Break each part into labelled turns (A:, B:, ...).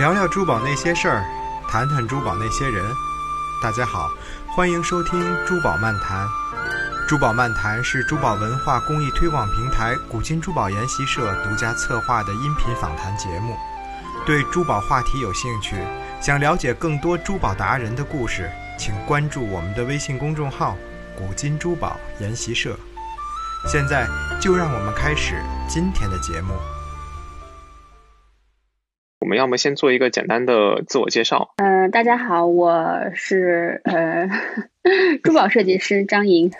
A: 聊聊珠宝那些事儿，谈谈珠宝那些人。大家好，欢迎收听《珠宝漫谈》。珠宝漫谈是珠宝文化公益推广平台古今珠宝研习社独家策划的音频访谈节目。对珠宝话题有兴趣，想了解更多珠宝达人的故事，请关注我们的微信公众号“古今珠宝研习社”。现在就让我们开始今天的节目。
B: 我们要么先做一个简单的自我介绍。
C: 嗯、大家好，我是呃 珠宝设计师张莹。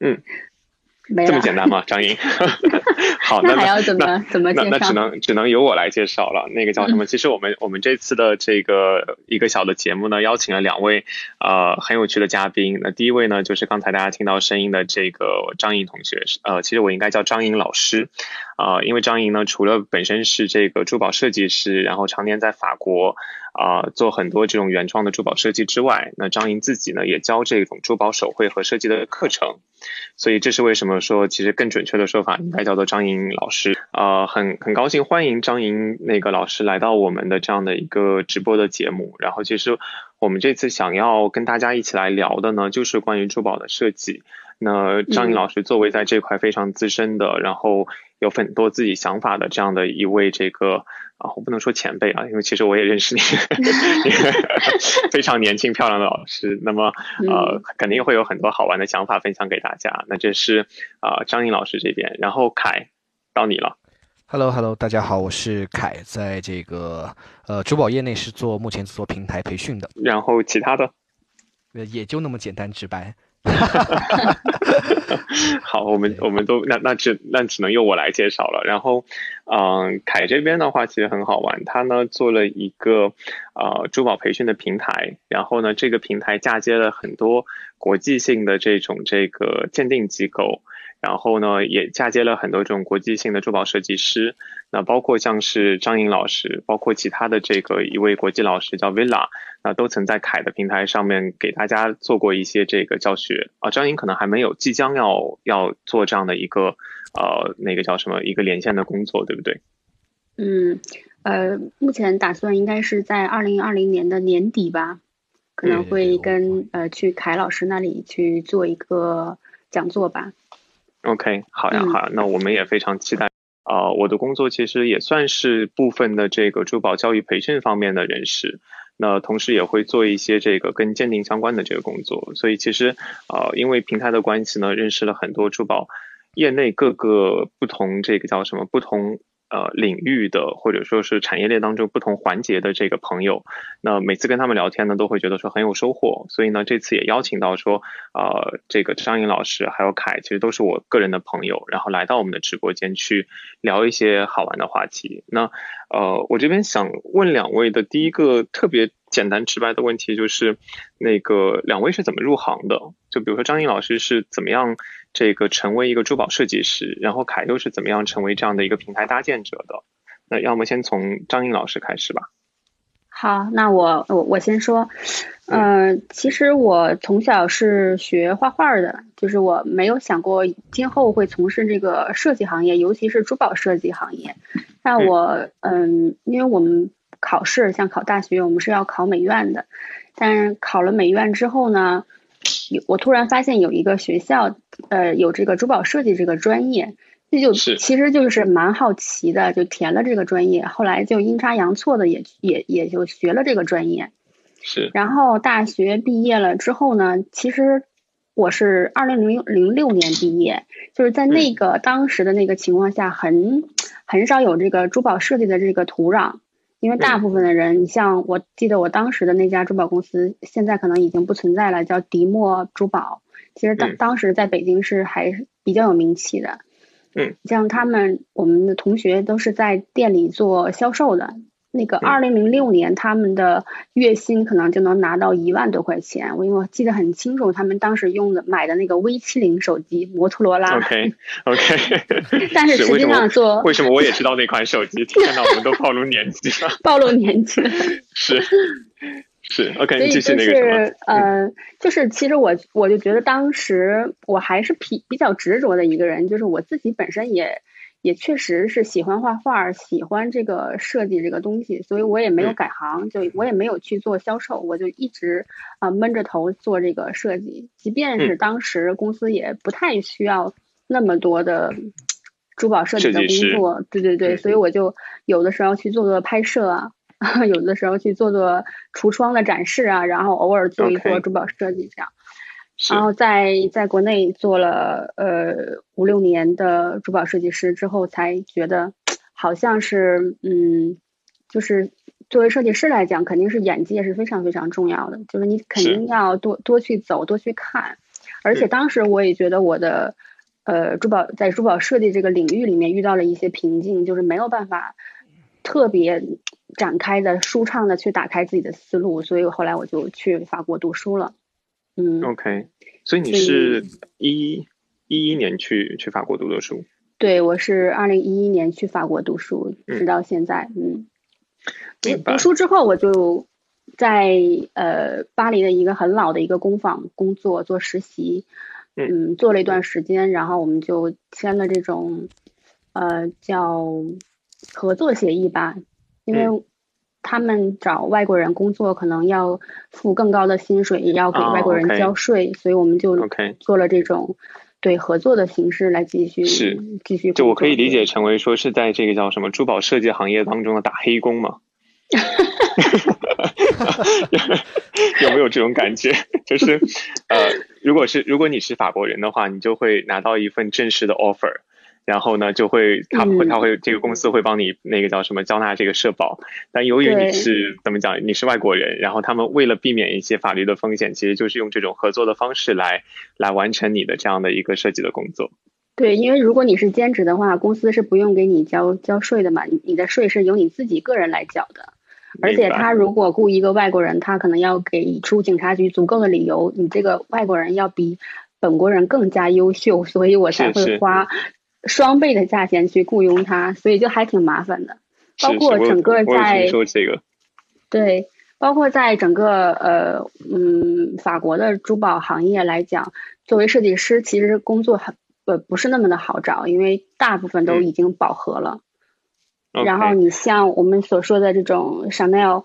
B: 嗯。这么简单吗？张莹。好，那
C: 那还要怎么怎么介绍？
B: 那那只能只能由我来介绍了。那个叫什么？其实我们我们这次的这个一个小的节目呢，邀请了两位呃很有趣的嘉宾。那第一位呢，就是刚才大家听到声音的这个张莹同学，呃，其实我应该叫张莹老师。啊、因为张莹呢，除了本身是这个珠宝设计师，然后常年在法国啊、做很多这种原创的珠宝设计之外，那张莹自己呢也教这种珠宝手绘和设计的课程。所以这是为什么说，其实更准确的说法应该叫做张莹老师。呃，很很高兴欢迎张莹那个老师来到我们的这样的一个直播的节目。然后其实我们这次想要跟大家一起来聊的呢，就是关于珠宝的设计。那张莹老师作为在这块非常资深的，然后有很多自己想法的这样的一位这个啊，我不能说前辈啊，因为其实我也认识你 非常年轻漂亮的老师。那么呃，肯定会有很多好玩的想法分享给大家。那这是啊、张颖老师这边，然后凯到你了。
D: Hello Hello，大家好，我是凯，在这个呃珠宝业内是做目前做平台培训的，
B: 然后其他的，
D: 呃也就那么简单直白。
B: 好，我们我们都那那只那只能由我来介绍了。然后，嗯、凯这边的话其实很好玩，他呢做了一个呃珠宝培训的平台，然后呢这个平台嫁接了很多国际性的这种这个鉴定机构。然后呢，也嫁接了很多这种国际性的珠宝设计师，那包括像是张颖老师，包括其他的这个一位国际老师叫 Villa，那都曾在凯的平台上面给大家做过一些这个教学啊。张颖可能还没有，即将要要做这样的一个呃那个叫什么一个连线的工作，对不对？
C: 嗯，呃，目前打算应该是在二零二零年的年底吧，可能会
D: 我
C: 跟呃去凯老师那里去做一个讲座吧。
B: OK，好呀，
C: 嗯
B: 好呀，那我们也非常期待。呃，我的工作其实也算是部分的这个珠宝教育培训方面的人士，那同时也会做一些这个跟鉴定相关的这个工作。所以其实呃，因为平台的关系呢，认识了很多珠宝业内各个不同这个叫什么不同呃领域的，或者说是产业链当中不同环节的这个朋友。那每次跟他们聊天呢，都会觉得说很有收获。所以呢，这次也邀请到说，呃，这个张颖老师还有凯，其实都是我个人的朋友，然后来到我们的直播间去聊一些好玩的话题。那呃，我这边想问两位的第一个特别简单直白的问题就是，那个两位是怎么入行的？就比如说张颖老师是怎么样这个成为一个珠宝设计师，然后凯又是怎么样成为这样的一个平台搭建者的？那要么先从张颖老师开始吧。
C: 好，那我我我先说，呃，其实我从小是学画画的，就是我没有想过今后会从事这个设计行业，尤其是珠宝设计行业。那我嗯，因为我们考试像考大学，我们是要考美院的，但是考了美院之后呢，有我突然发现有一个学校，呃，有这个珠宝设计这个专业。这就是其实就是蛮好奇的，就填了这个专业，后来就阴差阳错的也也也就学了这个专业。
B: 是。
C: 然后大学毕业了之后呢，其实我是二零零零六年毕业，就是在那个当时的那个情况下很，很少有这个珠宝设计的这个土壤，因为大部分的人，你像我记得我当时的那家珠宝公司，现在可能已经不存在了，叫迪莫珠宝。其实当当时在北京是还是比较有名气的。
B: 嗯，
C: 像他们我们的同学都是在店里做销售的。那个二零零六年，他们的月薪可能就能拿到一万多块钱。我因为我记得很清楚，他们当时用的买的那个 V 七零手机，摩托罗拉。
B: OK OK。
C: 但是实际上做
B: 为什么我也知道那款手机？天哪，我们都暴露年纪了。
C: 暴露年纪了。
B: 是。是 OK，
C: 所以
B: 继续那个
C: 就是
B: 什么，
C: 呃，就是其实我我就觉得当时我还是比比较执着的一个人，就是我自己本身也也确实是喜欢画画，喜欢这个设计这个东西，所以我也没有改行，就我也没有去做销售，我就一直啊闷着头做这个设计。即便是当时公司也不太需要那么多的珠宝设计的工作，对对对，所以我就有的时候去做做拍摄啊，有的时候去做做橱窗的展示啊，然后偶尔做一做珠宝设计这样。然后在在国内做了呃五六年的珠宝设计师之后，才觉得好像是嗯，就是作为设计师来讲，肯定是眼界是非常非常重要的，就是你肯定要多多去走，多去看。而且当时我也觉得我的呃珠宝在珠宝设计这个领域里面遇到了一些瓶颈，就是没有办法特别展开的舒畅的去打开自己的思路，所以后来我就去法国读书了。嗯
B: ，OK，所以你是一一一年去去法国读的书？
C: 对，我是二零一一年去法国读书，直到现在。嗯，读书之后我就在呃巴黎的一个很老的一个工坊工作做实习，嗯，做了一段时间，然后我们就签了这种呃叫合作协议吧，因为。他们找外国人工作，可能要付更高的薪水，也要给外国人交税，所以我们就做了这种对合作的形式来继续
B: 是
C: 继续。
B: 就我可以理解成为说是在这个叫什么珠宝设计行业当中的打黑工嘛？有没有这种感觉？就是呃，如果是如果你是法国人的话，你就会拿到一份正式的 offer。然后呢，就会他会他会这个公司会帮你那个叫什么交纳这个社保，但由于你是怎么讲，你是外国人，然后他们为了避免一些法律的风险，其实就是用这种合作的方式来来完成你的这样的一个设计的工作。
C: 对，因为如果你是兼职的话，公司是不用给你交交税的嘛，你的税是由你自己个人来缴的。而且他如果雇一个外国人，他可能要给出警察局足够的理由，你这个外国人要比本国人更加优秀，所以我才会花。双倍的价钱去雇佣他，所以就还挺麻烦的。包括整个在
B: 说这个，
C: 对，包括在整个呃嗯法国的珠宝行业来讲，作为设计师，其实工作很呃不是那么的好找，因为大部分都已经饱和了。然后你像我们所说的这种 Chanel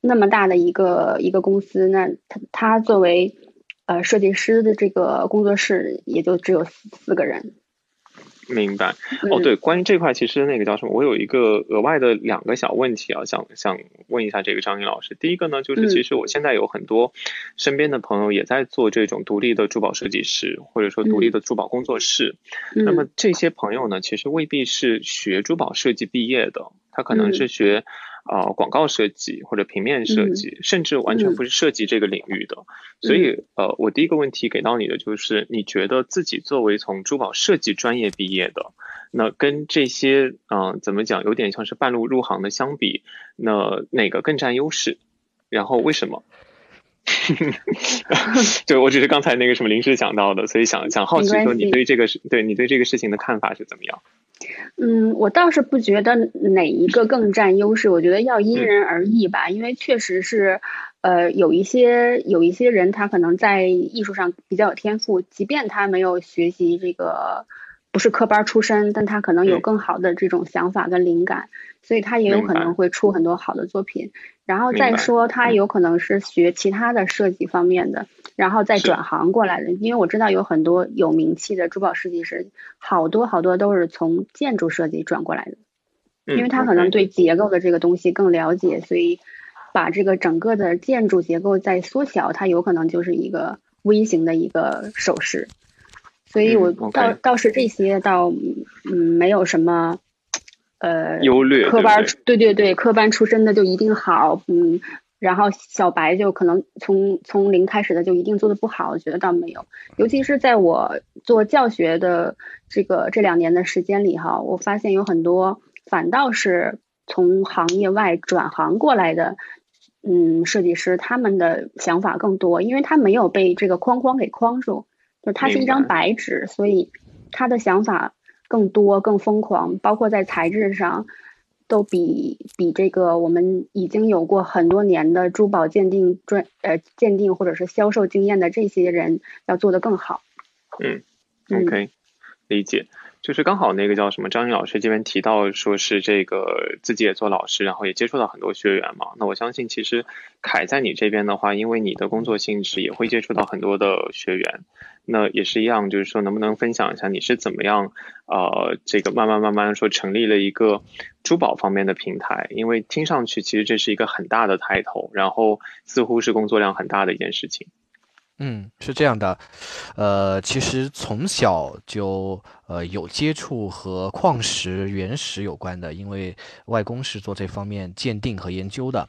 C: 那么大的一个一个公司，那他他作为呃设计师的这个工作室也就只有四个人。
B: 明白哦，对，关于这块，其实那个叫什么，我有一个额外的两个小问题啊，想想问一下这个张颖老师。第一个呢，就是其实我现在有很多身边的朋友也在做这种独立的珠宝设计师，或者说独立的珠宝工作室。那么这些朋友呢，其实未必是学珠宝设计毕业的，他可能是学。啊，广告设计或者平面设计，甚至完全不是设计这个领域的。所以，呃，我第一个问题给到你的就是，你觉得自己作为从珠宝设计专业毕业的，那跟这些，嗯，怎么讲，有点像是半路入行的相比，那哪个更占优势？然后为什么？对我只是刚才那个什么临时想到的，所以想想好奇说，你对这个事，对你对这个事情的看法是怎么样？
C: 嗯，我倒是不觉得哪一个更占优势，我觉得要因人而异吧，因为确实是，呃，有一些有一些人他可能在艺术上比较有天赋，即便他没有学习这个。不是科班出身，但他可能有更好的这种想法跟灵感，所以他也有可能会出很多好的作品。然后再说，他有可能是学其他的设计方面的，然后再转行过来的。因为我知道有很多有名气的珠宝设计师，好多好多都是从建筑设计转过来的，因为他可能对结构的这个东西更了解，所以把这个整个的建筑结构再缩小，它有可能就是一个微型的一个首饰。所以，我倒倒是这些倒嗯没有什么呃
B: 优劣
C: 科班
B: 对
C: 对对科班出身的就一定好嗯，然后小白就可能从从零开始的就一定做的不好，我觉得倒没有。尤其是在我做教学的这个这两年的时间里哈，我发现有很多反倒是从行业外转行过来的嗯设计师，他们的想法更多，因为他没有被这个框框给框住。就他是一张白纸，所以他的想法更多、更疯狂，包括在材质上，都比比这个我们已经有过很多年的珠宝鉴定专呃鉴定或者是销售经验的这些人要做的更好。
B: 嗯，OK，理解。就是刚好那个叫什么张英老师这边提到说是这个自己也做老师，然后也接触到很多学员嘛。那我相信其实凯在你这边的话，因为你的工作性质也会接触到很多的学员，那也是一样，就是说能不能分享一下你是怎么样呃这个慢慢慢慢说成立了一个珠宝方面的平台？因为听上去其实这是一个很大的抬头，然后似乎是工作量很大的一件事情。
D: 嗯，是这样的，呃，其实从小就呃有接触和矿石、原石有关的，因为外公是做这方面鉴定和研究的，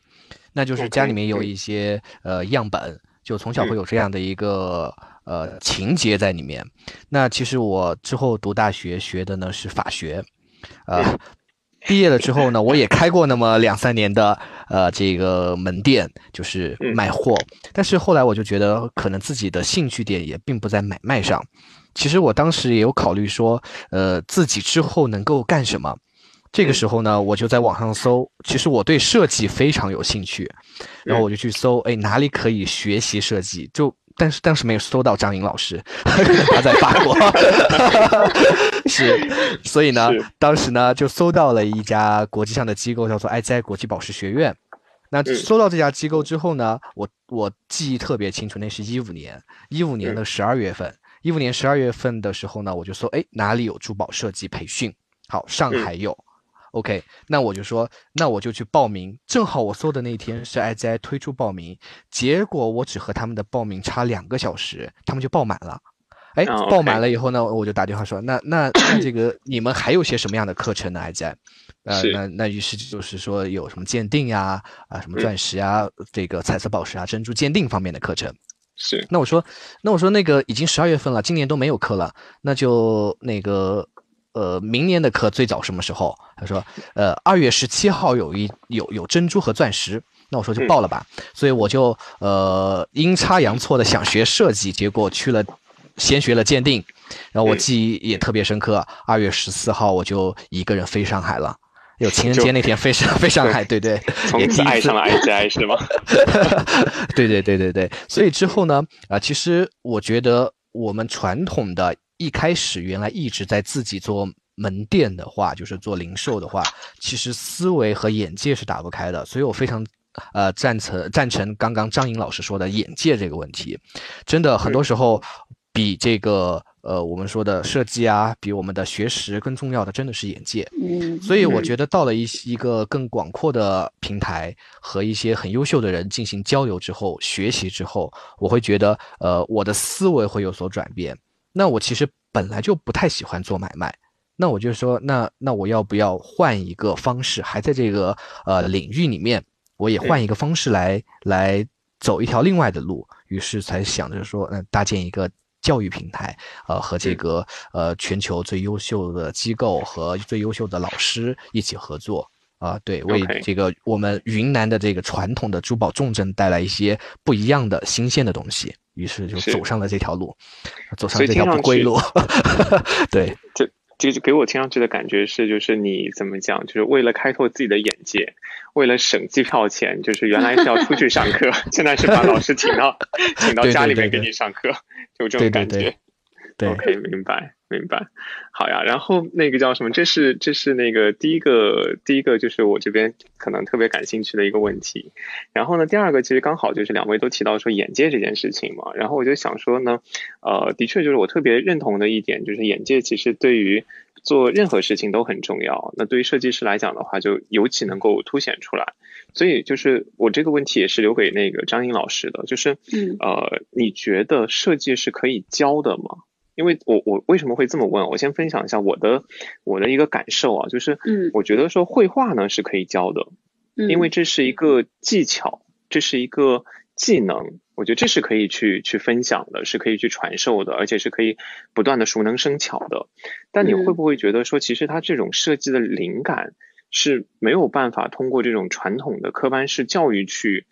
D: 那就是家里面有一些呃样本，就从小会有这样的一个呃情节在里面。那其实我之后读大学学的呢是法学，呃。毕业了之后呢，我也开过那么两三年的呃这个门店，就是卖货。但是后来我就觉得，可能自己的兴趣点也并不在买卖上。其实我当时也有考虑说，呃，自己之后能够干什么。这个时候呢，我就在网上搜，其实我对设计非常有兴趣，然后我就去搜，哎，哪里可以学习设计？就。但是当时没有搜到张颖老师，他在法国，是，所以呢，当时呢就搜到了一家国际上的机构，叫做 IZI 国际宝石学院。那搜到这家机构之后呢，我我记忆特别清楚，那是一五年，一五年的十二月份，一五年十二月份的时候呢，我就搜，哎，哪里有珠宝设计培训？好，上海有。OK，那我就说，那我就去报名。正好我搜的那天是 IZI 推出报名，结果我只和他们的报名差两个小时，他们就报满了。哎，报满了以后呢，我就打电话说，那那那这个你们还有些什么样的课程呢？IZI，呃，那那于是就是说有什么鉴定呀，啊，什么钻石啊，这个彩色宝石啊，珍珠鉴定方面的课程。
B: 是。
D: 那我说，那我说那个已经十二月份了，今年都没有课了，那就那个。呃，明年的课最早什么时候？他说，呃，二月十七号有一有有珍珠和钻石。那我说就报了吧。所以我就呃阴差阳错的想学设计，结果去了，先学了鉴定。然后我记忆也特别深刻，二月十四号我就一个人飞上海了。有情人节那天飞上 飞上海，对对，
B: 从此爱上了 ICI 是吗？
D: 对对对对对。所以之后呢，啊，其实我觉得我们传统的。一开始原来一直在自己做门店的话，就是做零售的话，其实思维和眼界是打不开的。所以我非常，呃，赞成赞成刚刚张颖老师说的眼界这个问题，真的很多时候比这个呃我们说的设计啊，比我们的学识更重要的真的是眼界。
C: 嗯，
D: 所以我觉得到了一一个更广阔的平台和一些很优秀的人进行交流之后，学习之后，我会觉得呃我的思维会有所转变。那我其实本来就不太喜欢做买卖，那我就说，那那我要不要换一个方式？还在这个呃领域里面，我也换一个方式来来走一条另外的路。于是才想着说，嗯，搭建一个教育平台，呃，和这个呃全球最优秀的机构和最优秀的老师一起合作啊，对，为这个我们云南的这个传统的珠宝重镇带来一些不一样的新鲜的东西。于是就走上了这条路，走上这条不归路。对，
B: 就就就给我听上去的感觉是，就是你怎么讲，就是为了开拓自己的眼界，为了省机票钱，就是原来是要出去上课，现在是把老师请到请到家里面给你上课，就这种感觉。OK，明白。明白，好呀。然后那个叫什么？这是这是那个第一个第一个就是我这边可能特别感兴趣的一个问题。然后呢，第二个其实刚好就是两位都提到说眼界这件事情嘛。然后我就想说呢，呃，的确就是我特别认同的一点，就是眼界其实对于做任何事情都很重要。那对于设计师来讲的话，就尤其能够凸显出来。所以就是我这个问题也是留给那个张英老师的，就是呃，你觉得设计是可以教的吗？因为我我为什么会这么问？我先分享一下我的我的一个感受啊，就是嗯，我觉得说绘画呢是可以教的，因为这是一个技巧，这是一个技能，我觉得这是可以去去分享的，是可以去传授的，而且是可以不断的熟能生巧的。但你会不会觉得说，其实它这种设计的灵感是没有办法通过这种传统的科班式教育去？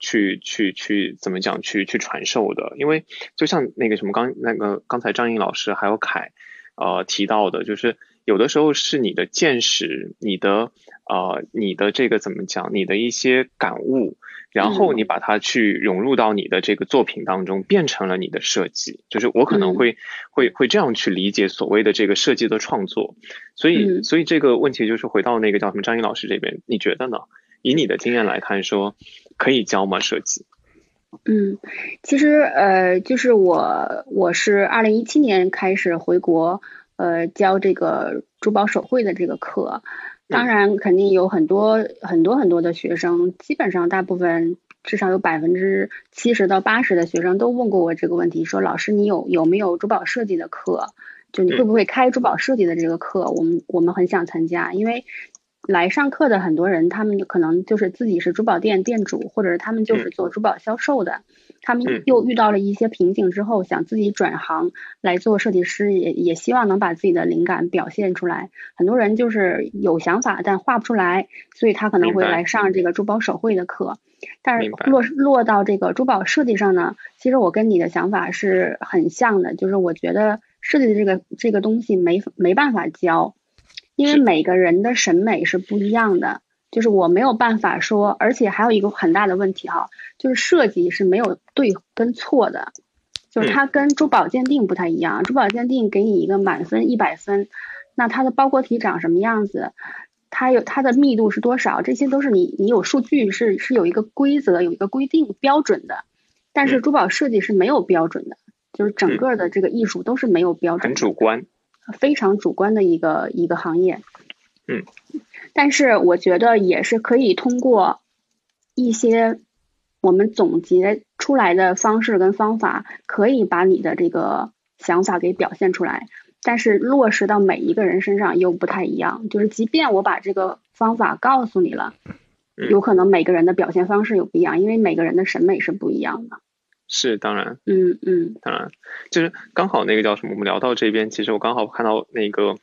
B: 去去去怎么讲？去去传授的，因为就像那个什么刚那个刚才张颖老师还有凯，呃提到的，就是有的时候是你的见识，你的呃，你的这个怎么讲，你的一些感悟，然后你把它去融入到你的这个作品当中，变成了你的设计。就是我可能会会会这样去理解所谓的这个设计的创作。所以，所以这个问题就是回到那个叫什么张颖老师这边，你觉得呢？以你的经验来看，说可以教吗？设计？
C: 嗯，其实呃，就是我我是二零一七年开始回国，呃，教这个珠宝手绘的这个课。当然，肯定有很多很多很多的学生，基本上大部分至少有百分之七十到八十的学生都问过我这个问题，说老师你有有没有珠宝设计的课？就你会不会开珠宝设计的这个课？我们我们很想参加，因为。来上课的很多人，他们可能就是自己是珠宝店店主，或者是他们就是做珠宝销售的。他们又遇到了一些瓶颈之后，想自己转行来做设计师，也也希望能把自己的灵感表现出来。很多人就是有想法，但画不出来，所以他可能会来上这个珠宝手绘的课。但是落落到这个珠宝设计上呢，其实我跟你的想法是很像的，就是我觉得设计的这个这个东西没没办法教。因为每个人的审美是不一样的，就是我没有办法说，而且还有一个很大的问题哈，就是设计是没有对跟错的，就是它跟珠宝鉴定不太一样，珠宝鉴定给你一个满分一百分，那它的包裹体长什么样子，它有它的密度是多少，这些都是你你有数据是是有一个规则有一个规定标准的，但是珠宝设计是没有标准的，就是整个的这个艺术都是没有标准，
B: 很主观。
C: 非常主观的一个一个行业，
B: 嗯，
C: 但是我觉得也是可以通过一些我们总结出来的方式跟方法，可以把你的这个想法给表现出来。但是落实到每一个人身上又不太一样，就是即便我把这个方法告诉你了，有可能每个人的表现方式又不一样，因为每个人的审美是不一样的。
B: 是当然，
C: 嗯嗯，
B: 当然，就是刚好那个叫什么，我们聊到这边，其实我刚好看到那个。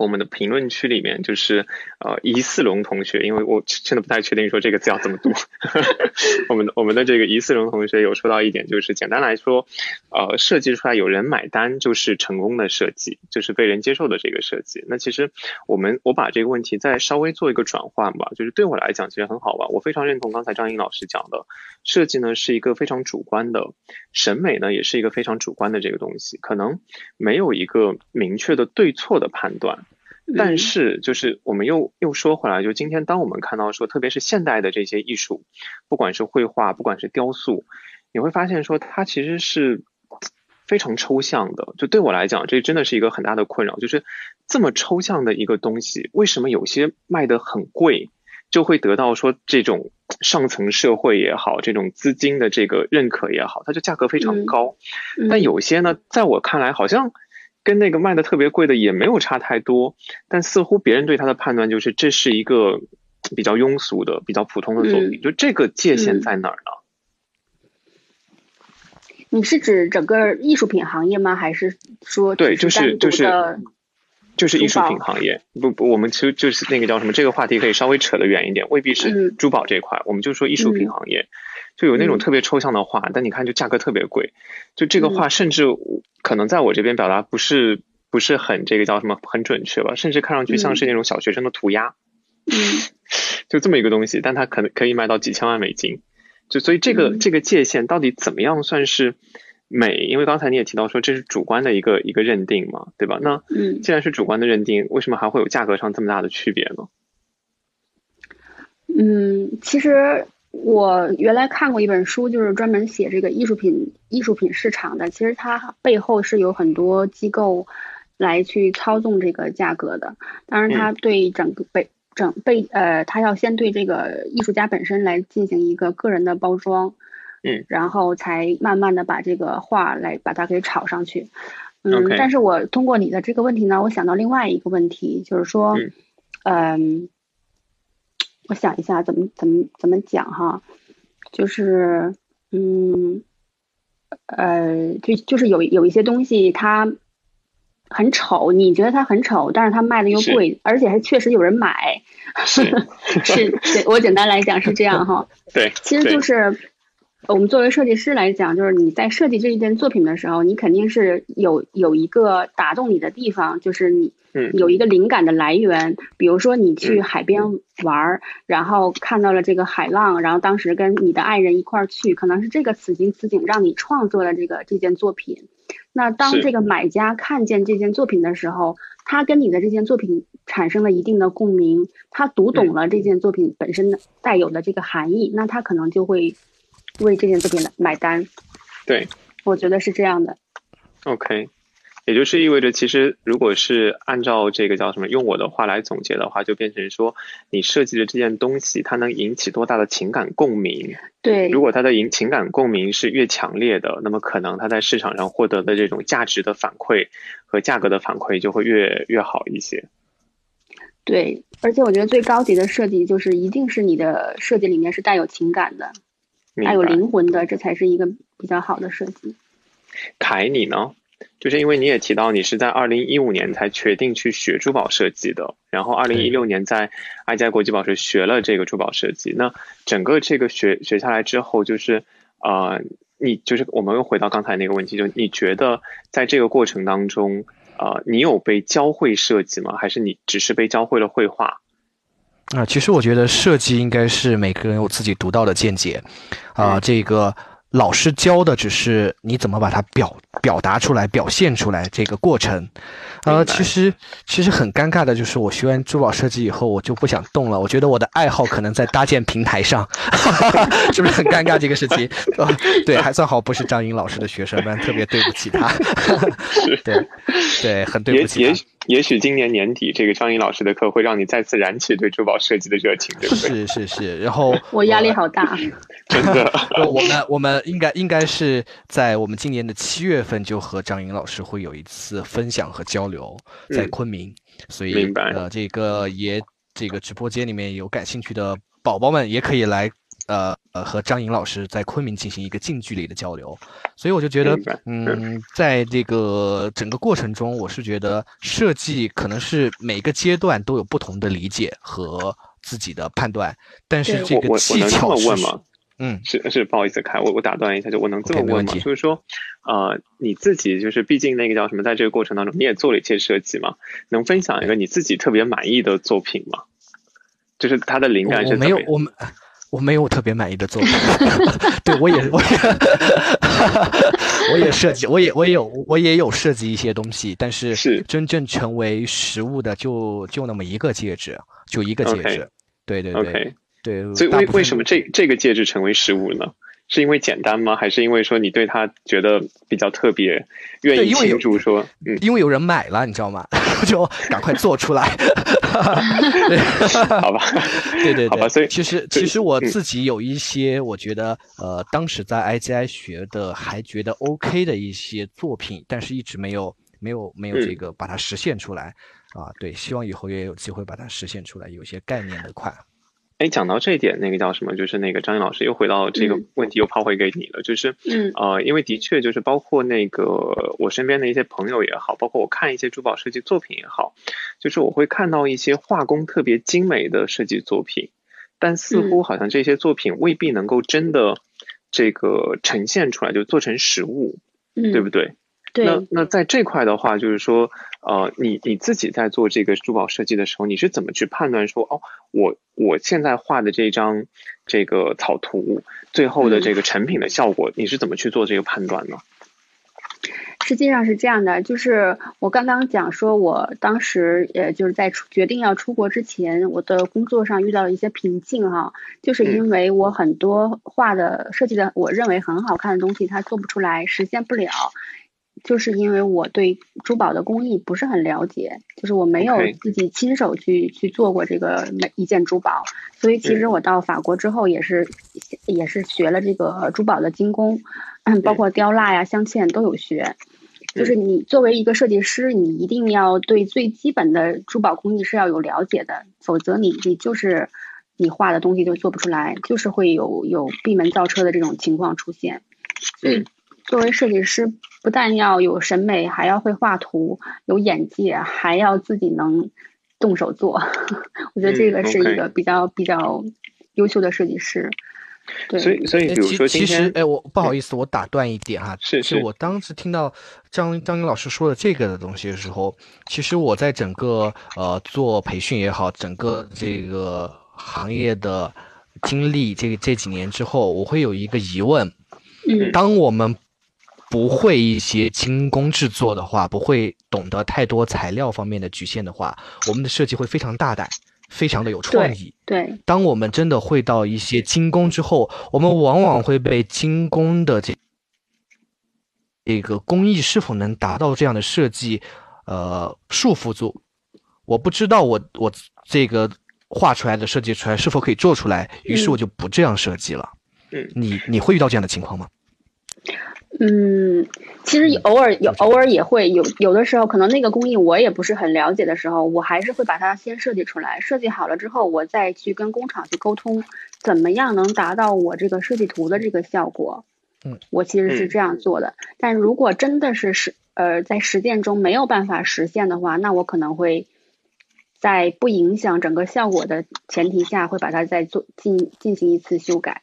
B: 我们的评论区里面就是呃，疑似龙同学，因为我真的不太确定说这个字要怎么读。我们的我们的这个疑似龙同学有说到一点，就是简单来说，呃，设计出来有人买单就是成功的设计，就是被人接受的这个设计。那其实我们我把这个问题再稍微做一个转换吧，就是对我来讲其实很好玩。我非常认同刚才张英老师讲的，设计呢是一个非常主观的，审美呢也是一个非常主观的这个东西，可能没有一个明确的对错的判断。但是，就是我们又又说回来，就今天当我们看到说，特别是现代的这些艺术，不管是绘画，不管是雕塑，你会发现说，它其实是非常抽象的。就对我来讲，这真的是一个很大的困扰，就是这么抽象的一个东西，为什么有些卖的很贵，就会得到说这种上层社会也好，这种资金的这个认可也好，它就价格非常高。但有些呢，在我看来，好像。跟那个卖的特别贵的也没有差太多，但似乎别人对他的判断就是这是一个比较庸俗的、比较普通的作品，就这个界限在哪儿呢？
C: 你是指整个艺术品行业吗？还是说
B: 对，就是就是就是艺术品行业？不不，我们其实就是那个叫什么？这个话题可以稍微扯得远一点，未必是珠宝这块，我们就说艺术品行业。就有那种特别抽象的画，但你看就价格特别贵，就这个画甚至可能在我这边表达不是不是很这个叫什么很准确吧，甚至看上去像是那种小学生的涂鸦，就这么一个东西，但它可能可以卖到几千万美金，就所以这个这个界限到底怎么样算是美？因为刚才你也提到说这是主观的一个一个认定嘛，对吧？那既然是主观的认定，为什么还会有价格上这么大的区别呢？
C: 嗯，其实。我原来看过一本书，就是专门写这个艺术品艺术品市场的。其实它背后是有很多机构来去操纵这个价格的。当然，它对整个背整被呃，它要先对这个艺术家本身来进行一个个人的包装，
B: 嗯，
C: 然后才慢慢的把这个画来把它给炒上去。嗯，但是我通过你的这个问题呢，我想到另外一个问题，就是说，嗯。我想一下怎么怎么怎么讲哈，就是，嗯，呃，就就是有有一些东西它很丑，你觉得它很丑，但是它卖的又贵，而且还确实有人买，
B: 是
C: 是，我简单来讲是这样哈。
B: 对，
C: 其实就是我们作为设计师来讲，就是你在设计这一件作品的时候，你肯定是有有一个打动你的地方，就是你有一个灵感的来源。比如说你去海边玩，然后看到了这个海浪，然后当时跟你的爱人一块儿去，可能是这个此情此景让你创作了这个这件作品。那当这个买家看见这件作品的时候，他跟你的这件作品产生了一定的共鸣，他读懂了这件作品本身的带有的这个含义，那他可能就会为这件作品买单。
B: 对，
C: 我觉得是这样的。
B: OK。也就是意味着，其实如果是按照这个叫什么，用我的话来总结的话，就变成说，你设计的这件东西，它能引起多大的情感共鸣？
C: 对，
B: 如果它的引情感共鸣是越强烈的，那么可能它在市场上获得的这种价值的反馈和价格的反馈就会越越好一些。
C: 对，而且我觉得最高级的设计就是一定是你的设计里面是带有情感的，带有灵魂的，这才是一个比较好的设计。
B: 凯，你呢？就是因为你也提到你是在二零一五年才决定去学珠宝设计的，然后二零一六年在爱家国际宝石学了这个珠宝设计。那整个这个学学下来之后，就是呃，你就是我们又回到刚才那个问题，就你觉得在这个过程当中，呃，你有被教会设计吗？还是你只是被教会了绘画？
D: 啊，其实我觉得设计应该是每个人有自己独到的见解，啊，这个。老师教的只是你怎么把它表表达出来、表现出来这个过程，呃，其实其实很尴尬的就是我学完珠宝设计以后，我就不想动了。我觉得我的爱好可能在搭建平台上，是不是很尴尬这个事情？对，还算好不是张颖老师的学生，不然特别对不起他。对对，很对不起
B: 他。也许今年年底这个张颖老师的课会让你再次燃起对珠宝设计的热情，对不
D: 对？是是是，然后
C: 我压力好大，
B: 真的。
D: 我们我们应该应该是在我们今年的七月份就和张颖老师会有一次分享和交流，在昆明，所以呃这个也这个直播间里面有感兴趣的宝宝们也可以来。呃呃，和张颖老师在昆明进行一个近距离的交流，所以我就觉得，嗯，在这个整个过程中，我是觉得设计可能是每个阶段都有不同的理解和自己的判断，但是这个技巧
B: 是，
D: 嗯，
B: 是是，不好意思，凯，我我打断一下，就我能这么问吗？就是说，呃，你自己就是，毕竟那个叫什么，在这个过程当中，你也做了一些设计嘛，能分享一个你自己特别满意的作品吗？就是它的灵感是
D: 没有我们。我没有特别满意的作品，对我也我也 我也设计，我也我也有我也有设计一些东西，但是
B: 是。
D: 真正成为实物的就就那么一个戒指，就一个戒指，对对对对。
B: 所以为为什么这这个戒指成为实物呢？是因为简单吗？还是因为说你对它觉得比较特别，愿意庆祝说？嗯，
D: 因为有人买了，你知道吗？就赶快做出来。
B: 好吧，
D: 对对对，
B: 好吧。所以
D: 其实其实我自己有一些我觉得呃，当时在 IGI 学的还觉得 OK 的一些作品，但是一直没有没有没有这个把它实现出来啊。对，希望以后也有机会把它实现出来，有些概念的款。
B: 哎，讲到这一点，那个叫什么？就是那个张颖老师又回到这个问题，又抛回给你了。就是，
C: 嗯，
B: 呃，因为的确就是包括那个我身边的一些朋友也好，包括我看一些珠宝设计作品也好，就是我会看到一些画工特别精美的设计作品，但似乎好像这些作品未必能够真的这个呈现出来，就做成实物，对不对？那那在这块的话，就是说，呃，你你自己在做这个珠宝设计的时候，你是怎么去判断说，哦，我我现在画的这张这个草图，最后的这个成品的效果，你是怎么去做这个判断呢？
C: 实际上是这样的，就是我刚刚讲说，我当时呃就是在出决定要出国之前，我的工作上遇到了一些瓶颈哈，就是因为我很多画的设计的我认为很好看的东西，它做不出来，实现不了。就是因为我对珠宝的工艺不是很了解，就是我没有自己亲手去去做过这个每一件珠宝，所以其实我到法国之后也是也是学了这个珠宝的精工，包括雕蜡呀、镶嵌都有学。就是你作为一个设计师，你一定要对最基本的珠宝工艺是要有了解的，否则你你就是你画的东西就做不出来，就是会有有闭门造车的这种情况出现。所以作为设计师。不但要有审美，还要会画图，有眼界，还要自己能动手做。我觉得这个是一个比较比较优秀的设计师。
B: 所以，所以，比如说，
D: 其实，哎，我不好意思，我打断一点哈，
B: 是是，
D: 我当时听到张张英老师说的这个的东西的时候，其实我在整个呃做培训也好，整个这个行业的经历这个这几年之后，我会有一个疑问，
C: 嗯，
D: 当我们不会一些精工制作的话，不会懂得太多材料方面的局限的话，我们的设计会非常大胆。非常的有创意。
C: 对，
D: 当我们真的会到一些精工之后，我们往往会被精工的这这个工艺是否能达到这样的设计，呃，束缚住。我不知道我我这个画出来的设计出来是否可以做出来，于是我就不这样设计了。
B: 嗯，
D: 你你会遇到这样的情况吗？
C: 嗯，其实偶尔有，偶尔也会有，有的时候可能那个工艺我也不是很了解的时候，我还是会把它先设计出来，设计好了之后，我再去跟工厂去沟通，怎么样能达到我这个设计图的这个效果。
D: 嗯，
C: 我其实是这样做的。但如果真的是实呃在实践中没有办法实现的话，那我可能会在不影响整个效果的前提下，会把它再做进进行一次修改。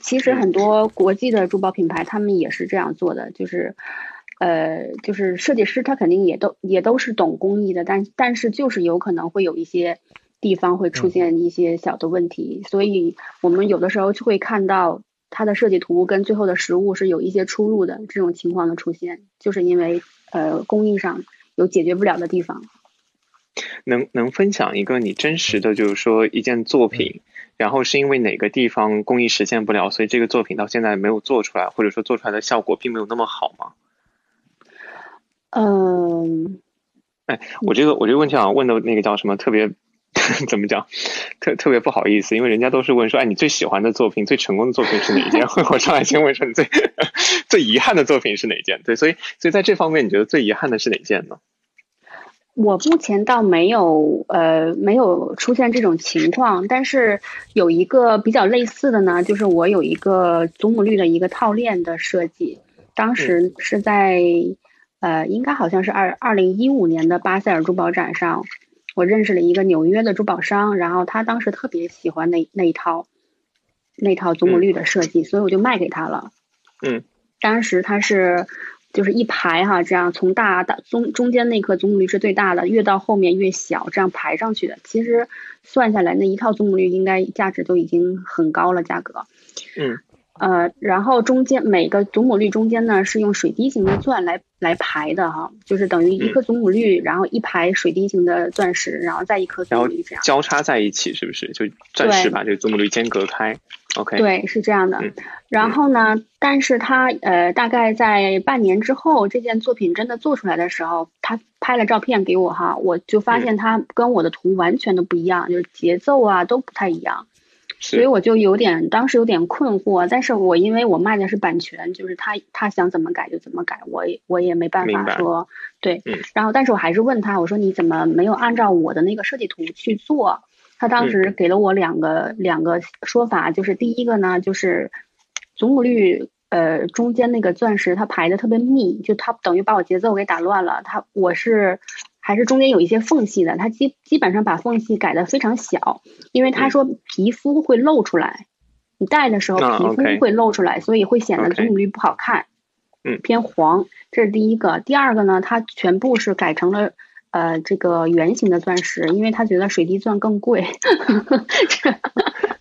C: 其实很多国际的珠宝品牌，他们也是这样做的，就是，呃，就是设计师他肯定也都也都是懂工艺的，但但是就是有可能会有一些地方会出现一些小的问题，所以我们有的时候就会看到它的设计图跟最后的实物是有一些出入的这种情况的出现，就是因为呃工艺上有解决不了的地方。
B: 能能分享一个你真实的就是说一件作品。然后是因为哪个地方工艺实现不了，所以这个作品到现在没有做出来，或者说做出来的效果并没有那么好吗？
C: 嗯，
B: 哎，我这个我这个问题好像问的那个叫什么特别 怎么讲，特特别不好意思，因为人家都是问说，哎，你最喜欢的作品、最成功的作品是哪件？我上来先问说你最 最遗憾的作品是哪件？对，所以所以在这方面，你觉得最遗憾的是哪件呢？
C: 我目前倒没有呃没有出现这种情况，但是有一个比较类似的呢，就是我有一个祖母绿的一个套链的设计，当时是在呃应该好像是二二零一五年的巴塞尔珠宝展上，我认识了一个纽约的珠宝商，然后他当时特别喜欢那那一套那套祖母绿的设计，所以我就卖给他了。
B: 嗯，
C: 当时他是。就是一排哈，这样从大大中中间那颗祖母绿是最大的，越到后面越小，这样排上去的。其实算下来，那一套祖母绿应该价值都已经很高了，价格。
B: 嗯。
C: 呃，然后中间每个祖母绿中间呢是用水滴形的钻来来排的哈，就是等于一颗祖母绿，然后一排水滴形的钻石，然后再一颗祖母绿这样
B: 交叉在一起，是不是？就钻石把这个祖母绿间隔开。OK。
C: 对，是这样的。然后呢，但是他呃，大概在半年之后，这件作品真的做出来的时候，他拍了照片给我哈，我就发现他跟我的图完全都不一样，就是节奏啊都不太一样。所以我就有点，当时有点困惑，但是我因为我卖的是版权，就是他他想怎么改就怎么改，我也我也没办法说对，然后但是我还是问他，我说你怎么没有按照我的那个设计图去做？他当时给了我两个两个说法，就是第一个呢，就是祖母绿呃中间那个钻石它排的特别密，就它等于把我节奏给打乱了，它我是。还是中间有一些缝隙的，它基基本上把缝隙改的非常小，因为他说皮肤会露出来，你戴的时候皮肤会露出来，所以会显得祖母绿不好看，
B: 嗯，
C: 偏黄。这是第一个，第二个呢，它全部是改成了呃这个圆形的钻石，因为他觉得水滴钻更贵，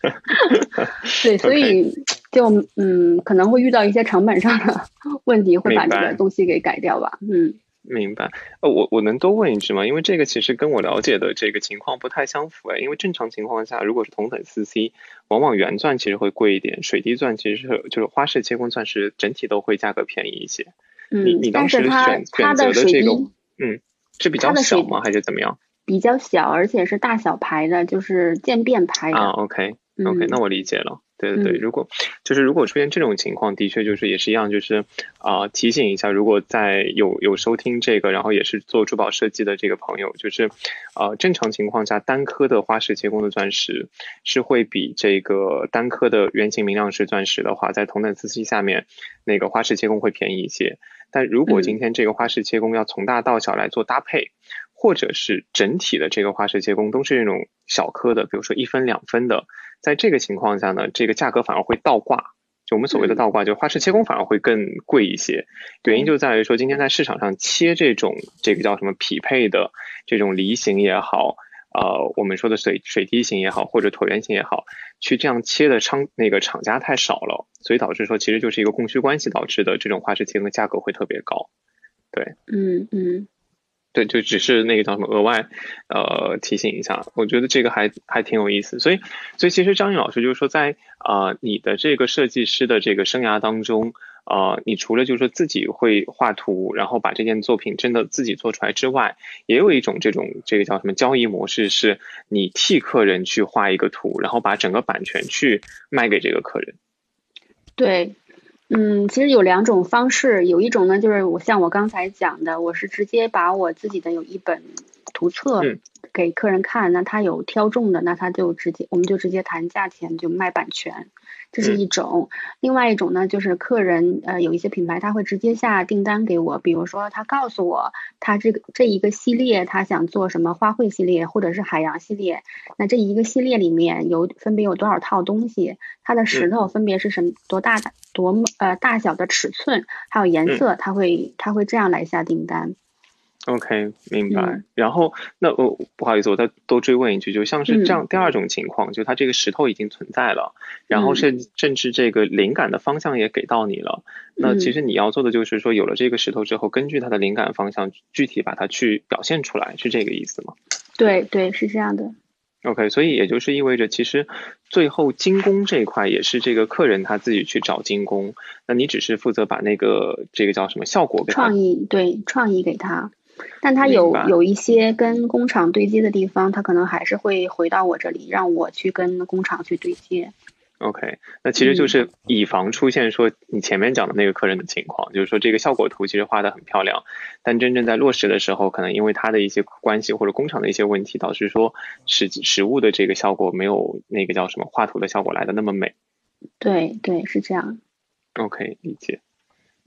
C: 对，所以就嗯可能会遇到一些成本上的 问题，会把这个东西给改掉吧，嗯。
B: 明白，呃，我我能多问一句吗？因为这个其实跟我了解的这个情况不太相符哎。因为正常情况下，如果是同等四 C，往往原钻其实会贵一点，水滴钻其实是就是花式切工钻石整体都会价格便宜一些。
C: 嗯，
B: 你你当时选选择的这个，嗯，是比较小吗？还是怎么样？
C: 比较小，而且是大小牌的，就是渐变牌的。
B: 啊，OK OK，那我理解了。对对对，如果就是如果出现这种情况，的确就是也是一样，就是啊提醒一下，如果在有有收听这个，然后也是做珠宝设计的这个朋友，就是呃正常情况下单颗的花式切工的钻石是会比这个单颗的圆形明亮石钻石的话，在同等四 C 下面那个花式切工会便宜一些。但如果今天这个花式切工要从大到小来做搭配。或者是整体的这个画室切工都是那种小颗的，比如说一分两分的，在这个情况下呢，这个价格反而会倒挂。就我们所谓的倒挂，就画室切工反而会更贵一些。原因就在于说，今天在市场上切这种这个叫什么匹配的这种梨形也好，呃，我们说的水水滴形也好，或者椭圆形也好，去这样切的商那个厂家太少了，所以导致说其实就是一个供需关系导致的这种画室切工的价格会特别高。对，
C: 嗯嗯。
B: 就只是那个叫什么额外，呃，提醒一下，我觉得这个还还挺有意思。所以，所以其实张颖老师就是说，在啊你的这个设计师的这个生涯当中，呃，你除了就是说自己会画图，然后把这件作品真的自己做出来之外，也有一种这种这个叫什么交易模式，是你替客人去画一个图，然后把整个版权去卖给这个客人。
C: 对。嗯，其实有两种方式，有一种呢，就是我像我刚才讲的，我是直接把我自己的有一本图册给客人看，那他有挑中的，那他就直接我们就直接谈价钱，就卖版权。这是一种，另外一种呢，就是客人呃有一些品牌他会直接下订单给我，比如说他告诉我他这个这一个系列他想做什么花卉系列或者是海洋系列，那这一个系列里面有分别有多少套东西，它的石头分别是什么多大的多么呃大小的尺寸，还有颜色，他会他会这样来下订单。
B: OK，明白。然后，那我不好意思，我再多追问一句，就像是这样，第二种情况，就它这个石头已经存在了，然后甚甚至这个灵感的方向也给到你了。那其实你要做的就是说，有了这个石头之后，根据它的灵感方向，具体把它去表现出来，是这个意思吗？
C: 对对，是这样的。
B: OK，所以也就是意味着，其实最后精工这一块也是这个客人他自己去找精工，那你只是负责把那个这个叫什么效果给
C: 创意，对创意给他。但他有有一些跟工厂对接的地方，他可能还是会回到我这里，让我去跟工厂去对接。
B: OK，那其实就是以防出现说你前面讲的那个客人的情况，就是说这个效果图其实画的很漂亮，但真正在落实的时候，可能因为他的一些关系或者工厂的一些问题，导致说实实物的这个效果没有那个叫什么画图的效果来的那么美。
C: 对对，是这样。
B: OK，理解。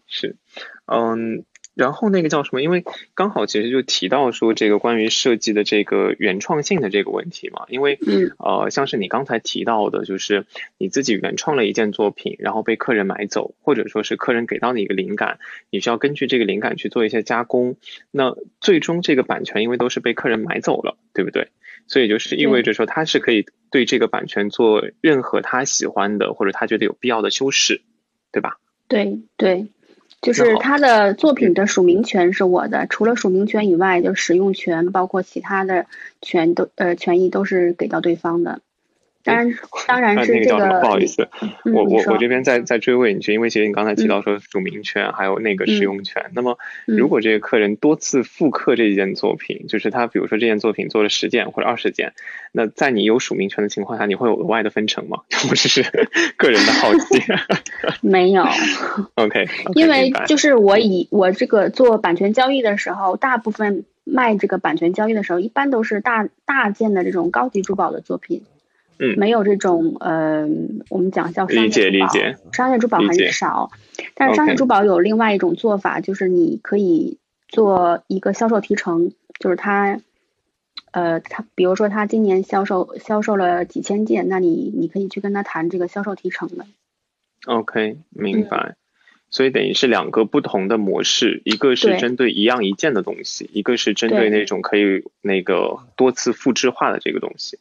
B: 是，嗯。然后那个叫什么？因为刚好其实就提到说这个关于设计的这个原创性的这个问题嘛。因为呃，像是你刚才提到的，就是你自己原创了一件作品，然后被客人买走，或者说是客人给到你一个灵感，你需要根据这个灵感去做一些加工。那最终这个版权因为都是被客人买走了，对不对？所以就是意味着说他是可以对这个版权做任何他喜欢的或者他觉得有必要的修饰，对吧？
C: 对对。就是他的作品的署名权是我的，除了署名权以外，就使用权包括其他的权都呃权益都是给到对方的。当然，当然是这个。
B: 不好意思，我我我这边在在追问一句，因为其实你刚才提到说署名权还有那个使用权，那么如果这个客人多次复刻这一件作品，就是他比如说这件作品做了十件或者二十件，那在你有署名权的情况下，你会有额外的分成吗？我只是 个人的好奇。
C: 没有。
B: OK。
C: 因为就是我以我这个做版权交易的时候，大部分卖这个版权交易的时候，一般都是大大件的这种高级珠宝的作品。
B: 嗯，
C: 没有这种呃，我们讲叫商
B: 业珠宝，
C: 商业珠宝很少。但是商业珠宝有另外一种做法，就是你可以做一个销售提成，就是他，呃，他比如说他今年销售销售了几千件，那你你可以去跟他谈这个销售提成的。
B: OK，明白。所以等于是两个不同的模式，一个是针对一样一件的东西，一个是针对那种可以那个多次复制化的这个东西。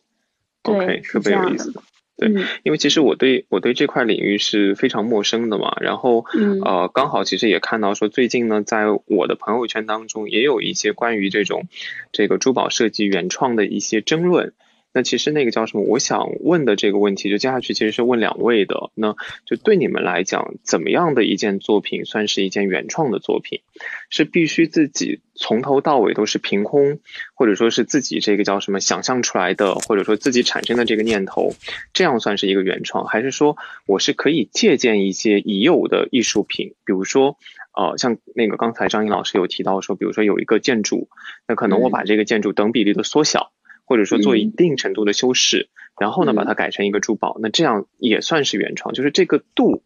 B: OK，特别有意思。对，因为其实我对我对这块领域是非常陌生的嘛。然后，呃，刚好其实也看到说，最近呢，在我的朋友圈当中，也有一些关于这种这个珠宝设计原创的一些争论。那其实那个叫什么？我想问的这个问题，就接下去其实是问两位的。那就对你们来讲，怎么样的一件作品算是一件原创的作品？是必须自己从头到尾都是凭空，或者说是自己这个叫什么想象出来的，或者说自己产生的这个念头，这样算是一个原创？还是说我是可以借鉴一些已有的艺术品，比如说，呃，像那个刚才张英老师有提到说，比如说有一个建筑，那可能我把这个建筑等比例的缩小。或者说做一定程度的修饰，然后呢把它改成一个珠宝，那这样也算是原创。就是这个度，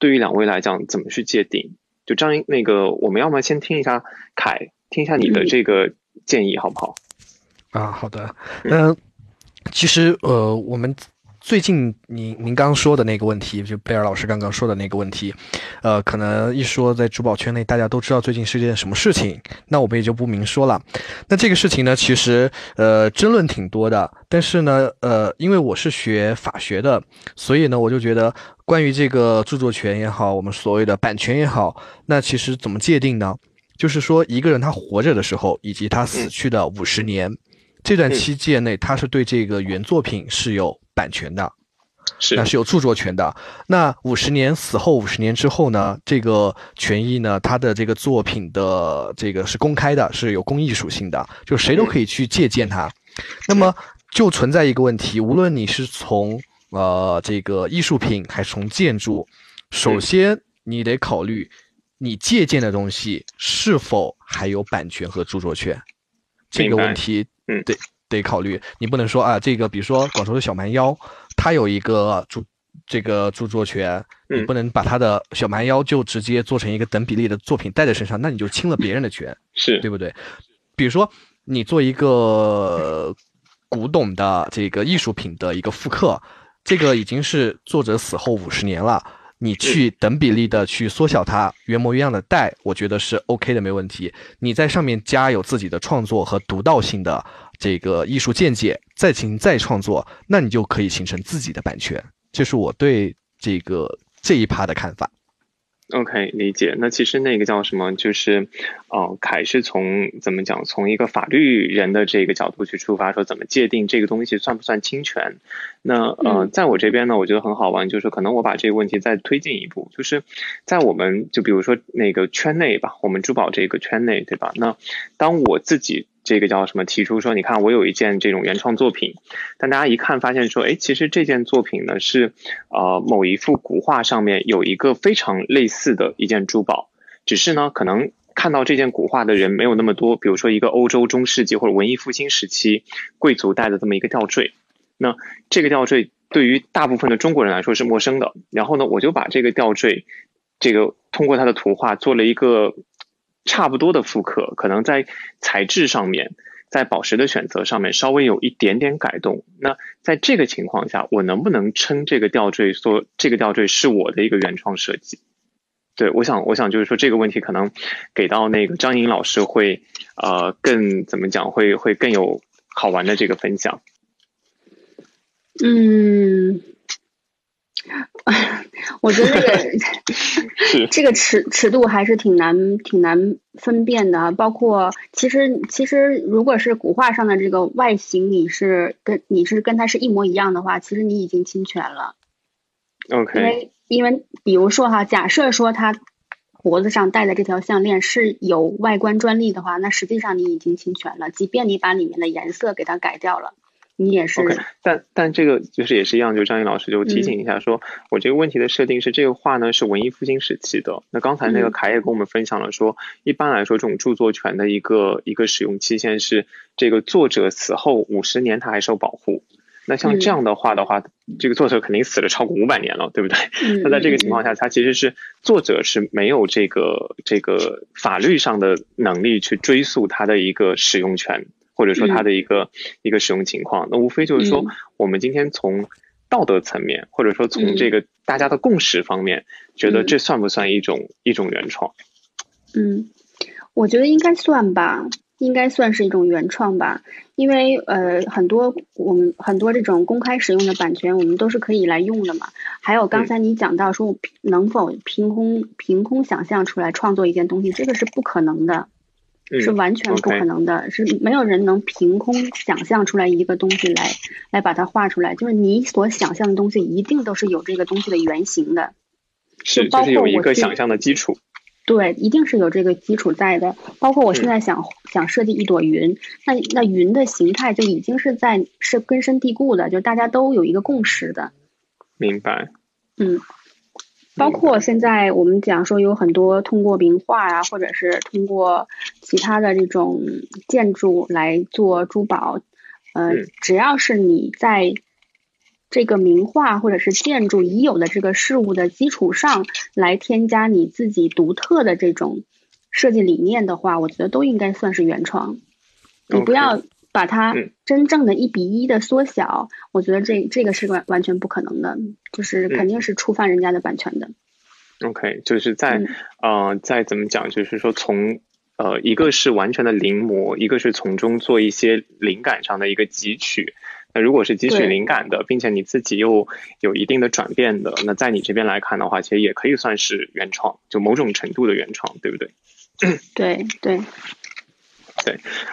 B: 对于两位来讲怎么去界定？就张那个，我们要么先听一下凯，听一下你的这个建议，好不好？
D: 啊，好的。嗯，其实呃，我们。最近您您刚刚说的那个问题，就贝尔老师刚刚说的那个问题，呃，可能一说在珠宝圈内，大家都知道最近是件什么事情，那我们也就不明说了。那这个事情呢，其实呃争论挺多的，但是呢，呃，因为我是学法学的，所以呢，我就觉得关于这个著作权也好，我们所谓的版权也好，那其实怎么界定呢？就是说一个人他活着的时候，以及他死去的五十年这段期间内，他是对这个原作品是有。版权的，
B: 是
D: 那是有著作权的。那五十年死后五十年之后呢？这个权益呢？它的这个作品的这个是公开的，是有公益属性的，就谁都可以去借鉴它。那么就存在一个问题，无论你是从呃这个艺术品还是从建筑，首先你得考虑你借鉴的东西是否还有版权和著作权这个问题。
B: 嗯，
D: 对。得考虑，你不能说啊，这个比如说广州的小蛮腰，它有一个著这个著作权，你不能把它的小蛮腰就直接做成一个等比例的作品带在身上，那你就侵了别人的权，
B: 是
D: 对不对？比如说你做一个古董的这个艺术品的一个复刻，这个已经是作者死后五十年了，你去等比例的去缩小它，原模原样的带，我觉得是 OK 的，没问题。你在上面加有自己的创作和独到性的。这个艺术见解再进行再创作，那你就可以形成自己的版权。这是我对这个这一趴的看法。
B: OK，理解。那其实那个叫什么？就是，哦，凯是从怎么讲？从一个法律人的这个角度去出发，说怎么界定这个东西算不算侵权？那呃，在我这边呢，我觉得很好玩，就是可能我把这个问题再推进一步，就是在我们就比如说那个圈内吧，我们珠宝这个圈内，对吧？那当我自己。这个叫什么？提出说，你看我有一件这种原创作品，但大家一看发现说，哎，其实这件作品呢是呃某一幅古画上面有一个非常类似的一件珠宝，只是呢可能看到这件古画的人没有那么多，比如说一个欧洲中世纪或者文艺复兴时期贵族戴的这么一个吊坠，那这个吊坠对于大部分的中国人来说是陌生的。然后呢，我就把这个吊坠，这个通过它的图画做了一个。差不多的复刻，可能在材质上面，在宝石的选择上面稍微有一点点改动。那在这个情况下，我能不能称这个吊坠说这个吊坠是我的一个原创设计？对，我想，我想就是说这个问题可能给到那个张颖老师会呃更怎么讲会会更有好玩的这个分享。
C: 嗯。我觉得这个 这个尺尺度还是挺难挺难分辨的，包括其实其实如果是古画上的这个外形，你是跟你是跟它是一模一样的话，其实你已经侵权了。
B: OK，
C: 因为因为比如说哈，假设说他脖子上戴的这条项链是有外观专利的话，那实际上你已经侵权了，即便你把里面的颜色给它改掉了。你也是
B: ，OK，但但这个就是也是一样，就张毅老师就提醒一下，说我这个问题的设定是这个画呢是文艺复兴时期的。那刚才那个凯也跟我们分享了说，一般来说这种著作权的一个一个使用期限是这个作者死后五十年他还受保护。那像这样的话的话，这个作者肯定死了超过五百年了，对不对？那在这个情况下，他其实是作者是没有这个这个法律上的能力去追溯他的一个使用权。或者说它的一个一个使用情况，那无非就是说，我们今天从道德层面，或者说从这个大家的共识方面，觉得这算不算一种一种原创？
C: 嗯，我觉得应该算吧，应该算是一种原创吧，因为呃，很多我们很多这种公开使用的版权，我们都是可以来用的嘛。还有刚才你讲到说，能否凭空凭空想象出来创作一件东西，这个是不可能的。是完全不可能的，是没有人能凭空想象出来一个东西来来把它画出来。就是你所想象的东西，一定都是有这个东西的原型的，
B: 是
C: 包括
B: 有一个想象的基础。
C: 对，一定是有这个基础在的。包括我现在想想设计一朵云，那那云的形态就已经是在是根深蒂固的，就大家都有一个共识的。
B: 明白。
C: 嗯。包括现在我们讲说有很多通过名画啊，或者是通过其他的这种建筑来做珠宝，呃，只要是你在这个名画或者是建筑已有的这个事物的基础上来添加你自己独特的这种设计理念的话，我觉得都应该算是原创。你不要把它真正的一比一的缩小，我觉得这这个是完完全不可能的，就是肯定是触犯人家的版权的。
B: OK，就是在呃，在怎么讲，就是说从呃，一个是完全的临摹，一个是从中做一些灵感上的一个汲取。那如果是汲取灵感的，并且你自己又有一定的转变的，那在你这边来看的话，其实也可以算是原创，就某种程度的原创，对不对？
C: 对对。
B: 对，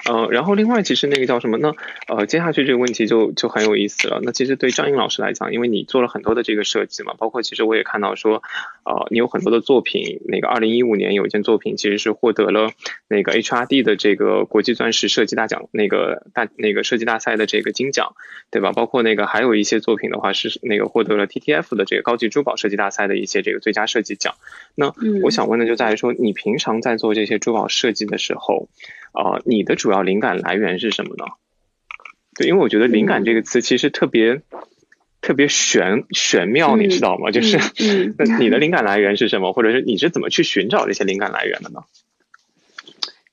B: 呃，然后另外其实那个叫什么呢？呃，接下去这个问题就就很有意思了。那其实对张英老师来讲，因为你做了很多的这个设计嘛，包括其实我也看到说，呃，你有很多的作品。那个二零一五年有一件作品其实是获得了那个 HRD 的这个国际钻石设计大奖，那个大那个设计大赛的这个金奖，对吧？包括那个还有一些作品的话是那个获得了 TTF 的这个高级珠宝设计大赛的一些这个最佳设计奖。那我想问的就在于说，你平常在做这些珠宝设计的时候。啊，你的主要灵感来源是什么呢？对，因为我觉得“灵感”这个词其实特别特别玄玄妙，你知道吗？就是 那你的灵感来源是什么，或者是你是怎么去寻找这些灵感来源的呢？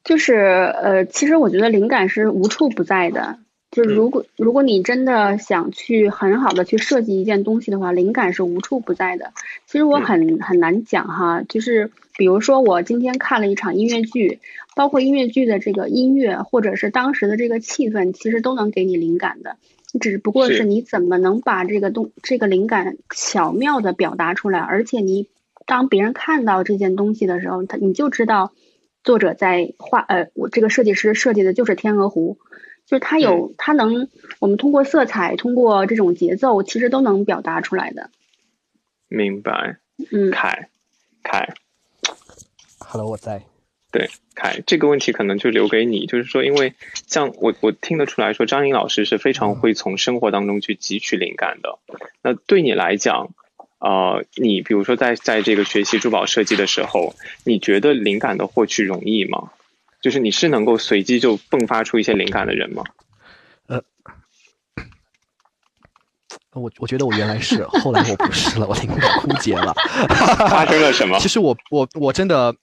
C: 就是呃，其实我觉得灵感是无处不在的。就是如果如果你真的想去很好的去设计一件东西的话，灵感是无处不在的。其实我很很难讲哈，就是比如说我今天看了一场音乐剧，包括音乐剧的这个音乐或者是当时的这个气氛，其实都能给你灵感的。只不过是你怎么能把这个东这个灵感巧妙的表达出来，而且你当别人看到这件东西的时候，他你就知道作者在画呃，我这个设计师设计的就是天鹅湖。就是它有，它能，我们通过色彩，通过这种节奏，其实都能表达出来的。
B: 明白。
C: 嗯。
B: 凯，凯。
D: Hello，我在。
B: 对，凯，这个问题可能就留给你，就是说，因为像我，我听得出来说，张颖老师是非常会从生活当中去汲取灵感的。那对你来讲，呃，你比如说在在这个学习珠宝设计的时候，你觉得灵感的获取容易吗？就是你是能够随机就迸发出一些灵感的人吗？
D: 呃，我我觉得我原来是，后来我不是了，我灵感枯竭了。
B: 发生了什么？
D: 其实我我我真的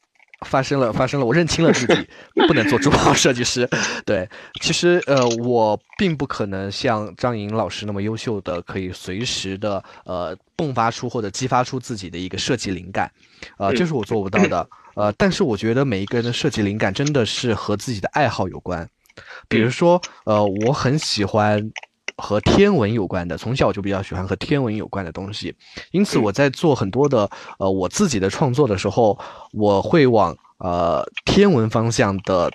D: 发生了发生了，我认清了自己 不能做珠宝设计师。对，其实呃，我并不可能像张莹老师那么优秀的，可以随时的呃迸发出或者激发出自己的一个设计灵感，呃，这是我做不到的。呃，但是我觉得每一个人的设计灵感真的是和自己的爱好有关，比如说，呃，我很喜欢和天文有关的，从小就比较喜欢和天文有关的东西，因此我在做很多的呃我自己的创作的时候，我会往呃天文方向的。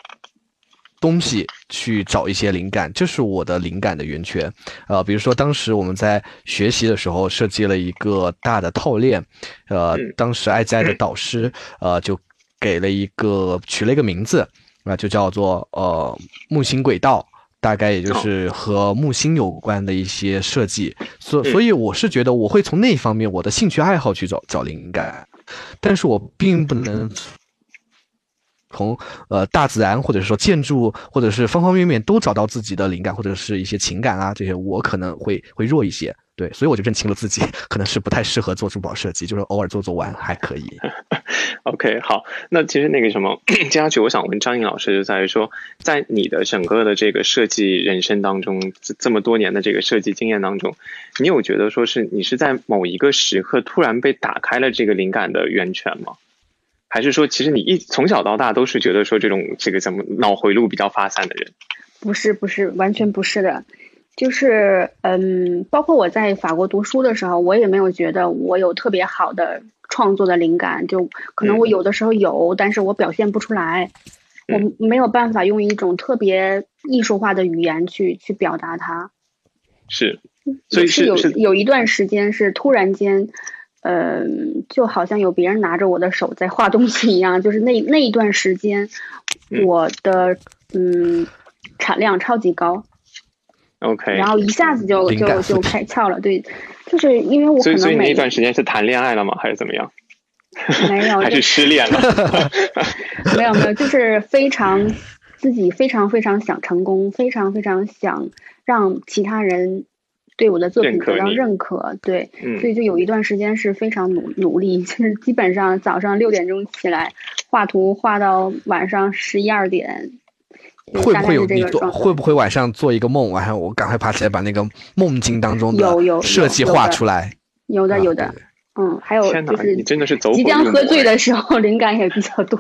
D: 东西去找一些灵感，这是我的灵感的源泉。呃，比如说当时我们在学习的时候设计了一个大的套链，呃，当时爱在的导师呃就给了一个取了一个名字，啊，就叫做呃木星轨道，大概也就是和木星有关的一些设计。所所以我是觉得我会从那方面我的兴趣爱好去找找灵感，但是我并不能。从呃大自然，或者说建筑，或者是方方面面都找到自己的灵感，或者是一些情感啊，这些我可能会会弱一些，对，所以我就认清了自己可能是不太适合做珠宝设计，就是偶尔做做玩还可以。
B: OK，好，那其实那个什么，接下去我想问张颖老师，就在于说，在你的整个的这个设计人生当中，这这么多年的这个设计经验当中，你有觉得说是你是在某一个时刻突然被打开了这个灵感的源泉吗？还是说，其实你一从小到大都是觉得说这种这个怎么脑回路比较发散的人？
C: 不是，不是，完全不是的。就是嗯，包括我在法国读书的时候，我也没有觉得我有特别好的创作的灵感。就可能我有的时候有，但是我表现不出来，我没有办法用一种特别艺术化的语言去去表达它。
B: 是，所以
C: 是有有一段时间是突然间。嗯，就好像有别人拿着我的手在画东西一样，就是那那一段时间，我的嗯产量超级高
B: ，OK，
C: 然后一下子就就就开窍了，对，就是因为我可能
B: 所以那段时间是谈恋爱了吗，还是怎么样？
C: 没有，
B: 还是失恋了？
C: 没有没有，就是非常自己非常非常想成功，非常非常想让其他人。对我的作品得到认可，对，所以就有一段时间是非常努努力，就是基本上早上六点钟起来画图，画到晚上十一二点，
D: 会不会有你做？会不会晚上做一个梦，晚上我赶快爬起来把那个梦境当中
C: 有有
D: 的设计画出来？啊
C: 有的有的
D: 对，
C: 嗯，还有就，是
B: 你真的是走
C: 即将喝醉的时候灵感也比较多。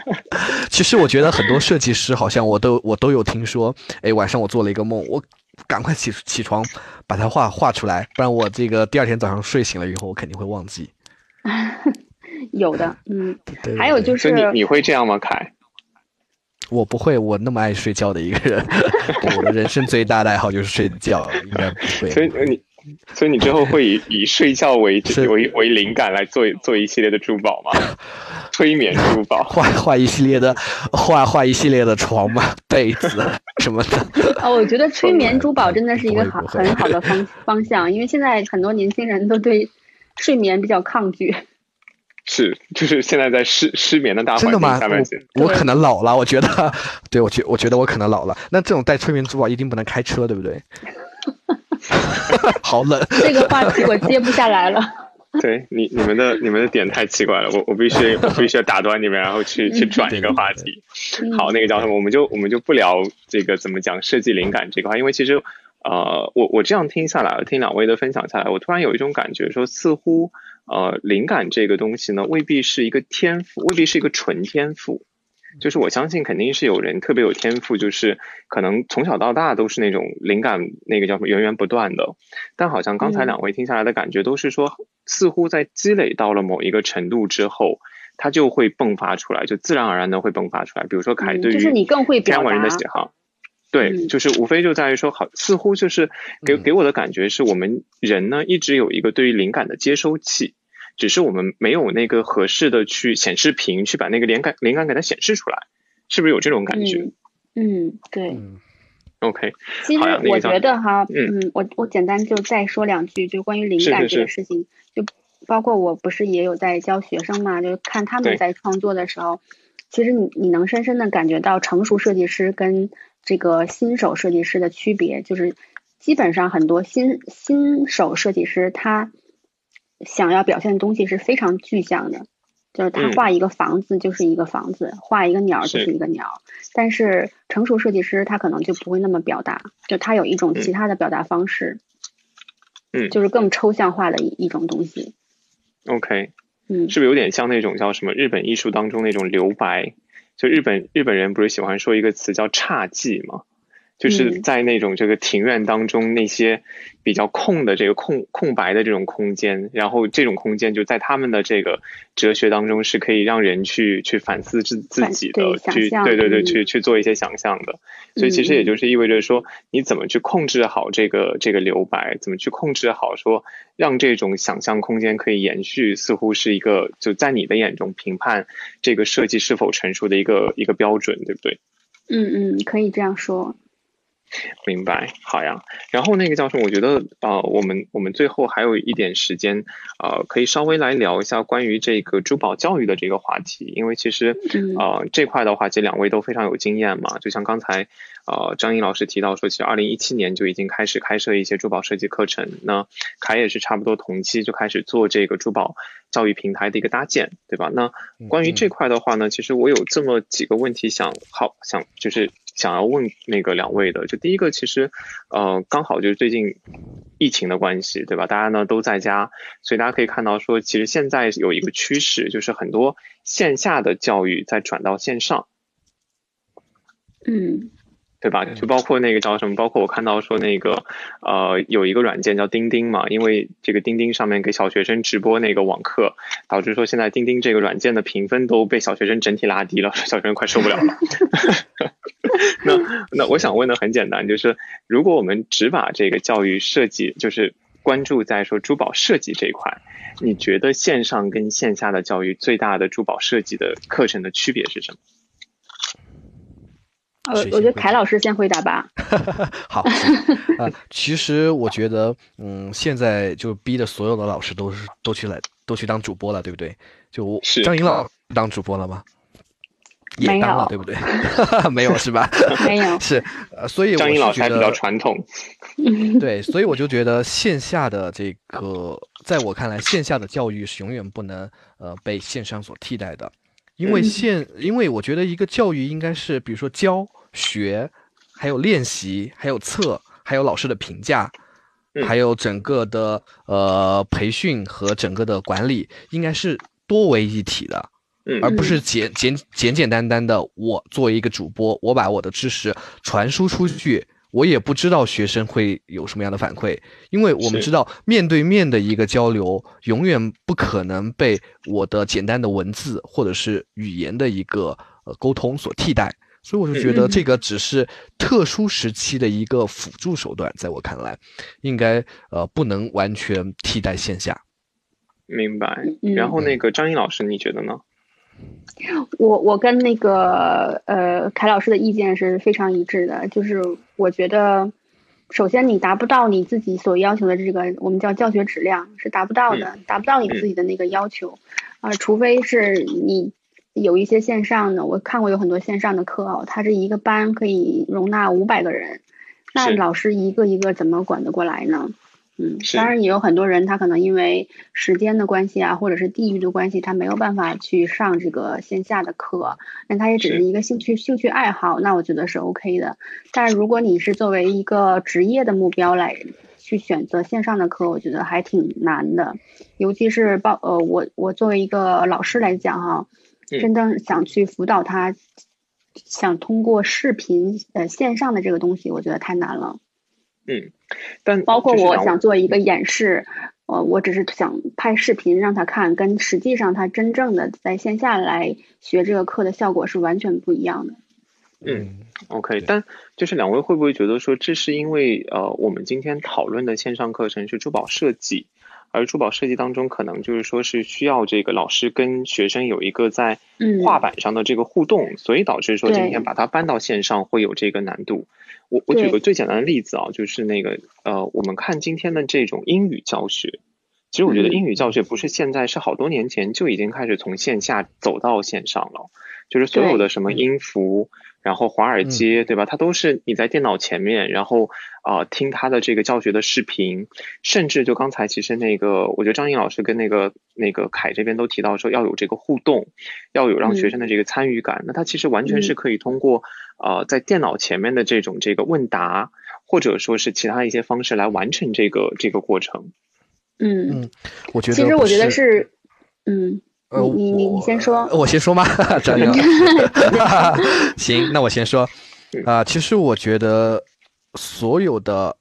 D: 其实我觉得很多设计师好像我都我都有听说，哎，晚上我做了一个梦，我赶快起起床把它画画出来，不然我这个第二天早上睡醒了以后，我肯定会忘记。
C: 有的，嗯，
D: 对
C: 还有就是
B: 所以你你会这样吗，凯？
D: 我不会，我那么爱睡觉的一个人，我的人生最大的爱好就是睡觉，应该不会。
B: 所以呃你，所以你之后会以以睡觉为为为灵感来做做一系列的珠宝吗？催眠珠宝。
D: 画画一系列的画画一系列的床嘛、被子什么的。
C: 哦，我觉得催眠珠宝真的是一个好很好的方方向，因为现在很多年轻人都对睡眠比较抗拒。
B: 是，就是现在在失失眠的大环境
D: 真的吗？
B: 下面，
D: 我我可能老了，我觉得，对我觉我觉得我可能老了。那这种带催眠珠宝一定不能开车，对不对？好冷。
C: 这个话题我接不下来了。
B: 对你你们的你们的点太奇怪了，我我必须我必须要打断你们，然后去去转一个话题。
C: 嗯
B: 好，那个叫什么？我们就我们就不聊这个怎么讲设计灵感这块，因为其实呃，我我这样听下来，听两位的分享下来，我突然有一种感觉，说似乎呃，灵感这个东西呢，未必是一个天赋，未必是一个纯天赋。就是我相信肯定是有人特别有天赋，就是可能从小到大都是那种灵感那个叫什么源源不断的，但好像刚才
C: 嗯
B: 两位听下来的感觉都是说，似乎在积累到了某一个程度之后，它就会迸发出来，就自然而然的会迸发出来。比如说凯对于天文人的
C: 达
B: 喜好，对，
C: 嗯
B: 就是无非就在于说，好，似乎就是给
D: 嗯
B: 给我的感觉是我们人呢一直有一个对于灵感的接收器，只是我们没有那个合适的去显示屏去把那个灵感灵感给它显示出来，是不是有这种感觉、
C: 嗯嗯，对。
D: 嗯。
B: O k
C: 其实我觉得哈，
B: 嗯
C: 嗯，我我简单就再说两句，就关于灵感这个
B: 是
C: 事情，就包括我不是也有在教学生嘛，就看他们在创作的时候，其实你你能深深的感觉到成熟设计师跟这个新手设计师的区别，就是基本上很多新新手设计师他想要表现的东西是非常具象的。就是他
B: 嗯
C: 画一个房子就是一个房子，画一个鸟就是是一个鸟，但是成熟设计师他可能就不会那么表达，就他有一种其他的表达方式，
B: 嗯
C: 就是更抽象化的一一种东西。
B: OK，
C: 嗯，
B: 是不是有点像那种叫什么日本艺术当中那种留白？就日本日本人不是喜欢说一个词叫侘寂吗？就是
C: 嗯
B: 在那种这个庭院当中那些比较空的这个空空白的这种空间，然后这种空间就在他们的这个哲学当中是可以让人去去反思自自
C: 反
B: 己
C: 对
B: 的，去对对对，
C: 嗯
B: 去去做一些想象的。所以其实也就是意味着说，你怎么去控制好这个这个留白，怎么去控制好说让这种想象空间可以延续，似乎是一个就在你的眼中评判这个设计是否成熟的一个一个标准，对不对？
C: 嗯嗯，可以这样说。
B: 明白，好呀。然后那个教授，我觉得呃，我们我们最后还有一点时间，呃，可以稍微来聊一下关于这个珠宝教育的这个话题，因为其实
C: 嗯
B: 呃这块的话，其实两位都非常有经验嘛。就像刚才呃张英老师提到说，其实二零一七年就已经开始开设一些珠宝设计课程，那凯也是差不多同期就开始做这个珠宝教育平台的一个搭建，对吧？那关于这块的话呢，其实我有这么几个问题想好想就是想要问那个两位的，就第一个，其实呃刚好就是最近疫情的关系，对吧？大家呢都在家，所以大家可以看到说，其实现在有一个趋势，就是很多线下的教育在转到线上。
C: 嗯
B: 对吧？就包括那个叫什么，包括我看到说那个呃有一个软件叫钉钉嘛，因为这个钉钉上面给小学生直播那个网课，导致说现在钉钉这个软件的评分都被小学生整体拉低了，小学生快受不了了。那那我想问的很简单，就是如果我们只把这个教育设计，就是关注在说珠宝设计这一块，你觉得线上跟线下的教育最大的珠宝设计的课程的区别是什么？
C: 呃，我觉得凯老师先回答吧。
D: 好，行啊、其实我觉得，嗯，现在就逼的所有的老师都是都去来都去当主播了，对不对？就我张颖老师当主播了吗？也
C: 没
D: 当了，
C: 有
D: 对不对？没有是吧？
C: 没有
D: 是，呃，所以我
B: 张英
D: 是觉得
B: 老师还比较传统，
D: 对，所以我就觉得线下的这个，在我看来，线下的教育是永远不能呃被线上所替代的，因为现，因为我觉得一个教育应该是，比如说教学，还有练习，还有测，还有老师的评价，
B: 嗯
D: 还有整个的呃培训和整个的管理，应该是多为一体的。
B: 嗯
D: 而不是简简简简单单的我作为一个主播，我把我的知识传输出去，我也不知道学生会有什么样的反馈，因为我们知道面对面的一个交流，永远不可能被我的简单的文字或者是语言的一个呃沟通所替代。所以我就觉得
C: 嗯
D: 这个只是特殊时期的一个辅助手段，在我看来，应该呃不能完全替代线下。
B: 明白。
C: 嗯
B: 然后那个张英老师，你觉得呢？
C: 我我跟那个呃凯老师的意见是非常一致的，就是我觉得，首先你达不到你自己所要求的这个我们叫教学质量是达不到的，达不到你自己的那个要求，啊、除非是你有一些线上的，我看过有很多线上的课哦，它是一个班可以容纳五百个人，那老师一个一个怎么管得过来呢？嗯，当然也有很多人，他可能因为时间的关系啊，或者是地域的关系，他没有办法去上这个线下的课，那他也只是
B: 是
C: 一个兴趣兴趣爱好，那我觉得是 OK 的。但是如果你是作为一个职业的目标来去选择线上的课，我觉得还挺难的，尤其是报呃，我我作为一个老师来讲哈，
B: 嗯
C: 真正想去辅导他，想通过视频呃线上的这个东西，我觉得太难了。
B: 嗯，但
C: 包括我想做一个演示，呃，我只是想拍视频让他看，跟实际上他真正的在线下来学这个课的效果是完全不一样的。
B: 嗯 OK，但就是两位会不会觉得说，这是因为呃，我们今天讨论的线上课程是珠宝设计，而珠宝设计当中可能就是说是需要这个老师跟学生有一个在
C: 嗯
B: 画板上的这个互动，所以导致说今天把它搬到线上会有这个难度。我我举个最简单的例子啊，就是那个呃，我们看今天的这种英语教学。其实我觉得
C: 嗯
B: 英语教学不是现在，是好多年前就已经开始从线下走到线上了。就是所有的什么音符，然后华尔街，对吧？它都是你在电脑前面，然后啊、呃听他的这个教学的视频，甚至就刚才其实那个，我觉得张颖老师跟那个那个凯这边都提到说要有这个互动，要有让学生的这个参与感。那他其实完全是可以通过呃在电脑前面的这种这个问答，或者说是其他一些方式来完成这个这个过程。
C: 嗯，
D: 嗯，我觉得
C: 其实我觉得是，嗯，
D: 呃，
C: 你你你先说
D: 呃我先说吗？张颖，行，那我先说。啊、其实我觉得所有的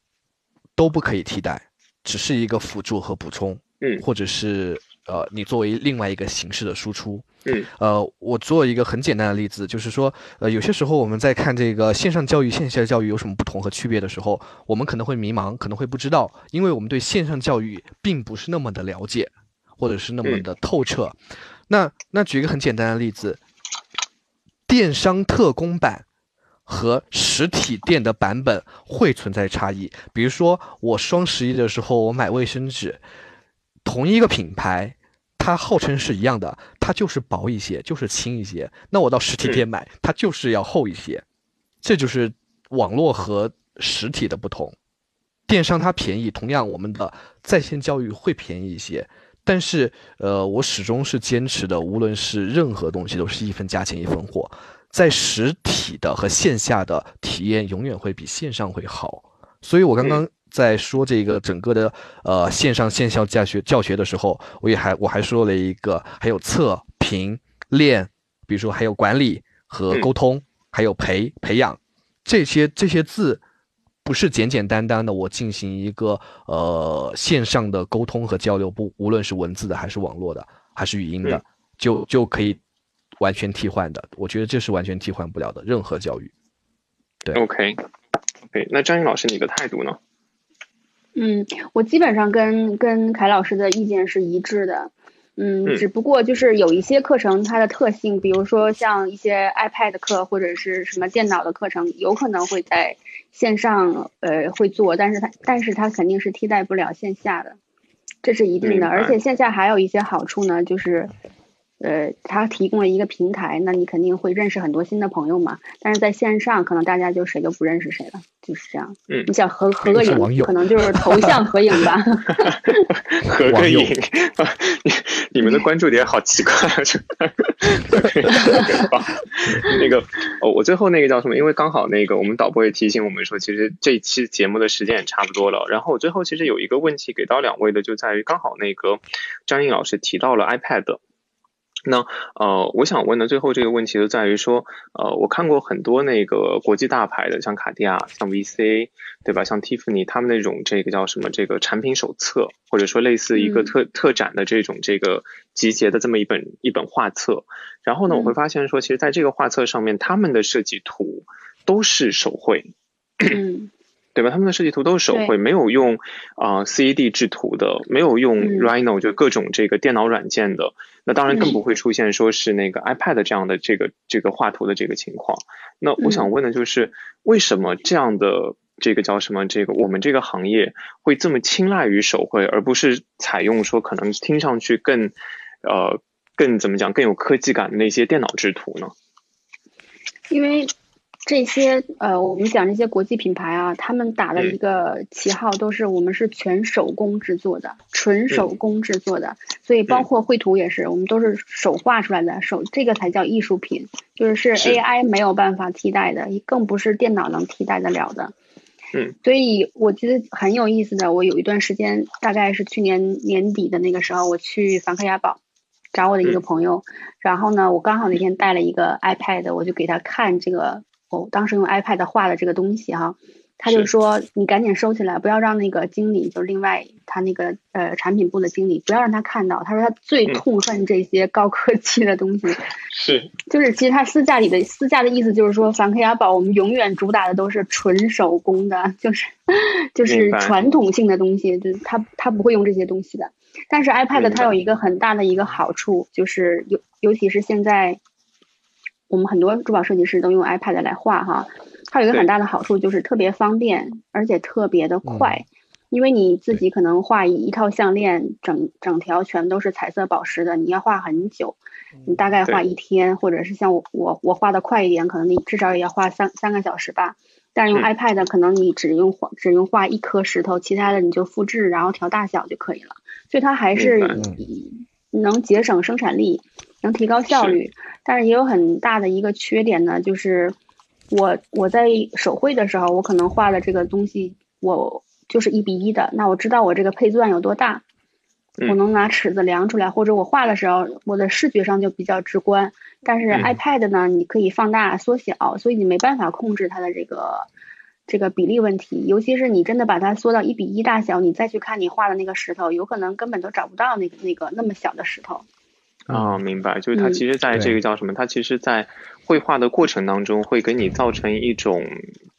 D: 都不可以替代，只是一个辅助和补充，
B: 嗯
D: 或者是呃，你作为另外一个形式的输出。
B: 嗯，
D: 呃，我做一个很简单的例子，就是说，呃，有些时候我们在看这个线上教育、线下教育有什么不同和区别的时候，我们可能会迷茫，可能会不知道，因为我们对线上教育并不是那么的了解，或者是那么
B: 嗯
D: 的透彻。那那举一个很简单的例子，电商特供版和实体店的版本会存在差异。比如说，我双十一的时候我买卫生纸，同一个品牌，它号称是一样的，它就是薄一些，就是轻一些。那我到实体店买，它就是要厚一些。这就是网络和实体的不同。电商它便宜，同样我们的在线教育会便宜一些。但是，呃，我始终是坚持的，无论是任何东西，都是一分价钱一分货。在实体的和线下的体验永远会比线上会好。所以我刚刚在说这个整个的呃线上线下教学教学的时候，我也还我还说了一个，还有测评练，比如说还有管理和沟通，还有培培养这些这些字。不是简简单单的我进行一个呃线上的沟通和交流，不无论是文字的还是网络的还是语音的，
B: 嗯
D: 就就可以完全替换的。我觉得这是完全替换不了的任何教育。对
B: OK OK，那张颖老师你的态度呢？
C: 嗯，我基本上跟跟凯老师的意见是一致的。嗯，
B: 嗯
C: 只不过就是有一些课程它的特性，比如说像一些 iPad 课或者是什么电脑的课程，有可能会在线上呃会做，但是它但是它肯定是替代不了线下的，这是一定的。而且线下还有一些好处呢，就是呃，它提供了一个平台，那你肯定会认识很多新的朋友嘛。但是在线上，可能大家就谁都不认识谁了，就是这样。
B: 嗯，
C: 你想合合个影，可能就是头像合影吧。
B: 合个影，你你们的关注点好奇怪啊！这 那个，哦，我最后那个叫什么？因为刚好那个我们导播也提醒我们说，其实这一期节目的时间也差不多了。然后我最后其实有一个问题给到两位的，就在于刚好那个张颖老师提到了 iPad。那呃，我想问的最后这个问题就在于说，呃，我看过很多那个国际大牌的，像卡地亚、像 VCA，对吧？像 Tiffany 他们那种这个叫什么这个产品手册，或者说类似一个
C: 嗯
B: 特、特展的这种这个集结的这么一本一本画册。然后呢，我会
C: 嗯
B: 发现说，其实在这个画册上面，他们的设计图都是手绘。
C: 嗯
B: 对吧？他们的设计图都是手绘，没有用啊、呃 CAD 制图的，没有用
C: 嗯
B: Rhino 就各种这个电脑软件的。那当然更
C: 嗯
B: 不会出现说是那个 iPad 这样的这个这个画图的这个情况。那我想
C: 嗯
B: 问的就是，为什么这样的这个叫什么？这个我们这个行业会这么青睐于手绘，而不是采用说可能听上去更呃更怎么讲更有科技感的那些电脑制图呢？
C: 因为这些呃，我们讲这些国际品牌啊，他们打的
B: 嗯
C: 一个旗号都是我们是全手工制作的，纯手工制作的，所以包括绘图也是，我们都是手画出来的，手这个才叫艺术品，就是
B: 是
C: AI 没有办法替代的，更不是电脑能替代得了的。
B: 嗯，
C: 所以我觉得很有意思的，我有一段时间，大概是去年年底的那个时候，我去梵克雅宝找我的一个
B: 嗯。
C: 朋友，然后呢，我刚好那天带了一个 iPad，我就给他看这个，我当时用 iPad 画的这个东西哈，他就说你赶紧收起来，不要让那个经理，就是另外他那个呃产品部的经理，不要让他看到，他说他最
B: 嗯。
C: 痛恨这些高科技的东西，
B: 是。
C: 就是其实他私下里的私下的意思就是说，梵克雅宝我们永远主打的都是纯手工的，就是就是传统性的东西，就是他他不会用这些东西的。但是 iPad 它有一个很大的一个好处，就是尤尤其是现在我们很多珠宝设计师都用 iPad 来画哈，它有一个很大的好处就是特别方便，而且特别的快。因为你自己可能画一一套项链，整整条全都是彩色宝石的，你要画很久，你大概画一天，或者是像我我我画的快一点，可能你至少也要画三三个小时吧。但是用
B: 嗯
C: iPad 可能你只用画只用画一颗石头，其他的你就复制，然后调大小就可以了。所以它还是能节省生产力，能提高效率，但是也有很大的一个缺点呢，就是我我在手绘的时候，我可能画的这个东西我就是一比一的，那我知道我这个配钻有多大，
B: 嗯
C: 我能拿尺子量出来，或者我画的时候我的视觉上就比较直观。但是
B: 嗯
C: iPad 呢，你可以放大缩小，所以你没办法控制它的这个这个比例问题。尤其是你真的把它缩到一比一大小，你再去看你画的那个石头，有可能根本都找不到那个那个那么小的石头。
B: 啊，明白，就是它
C: 嗯
B: 其实在这个叫什么？它其实，在绘画的过程当中，会给你造成一种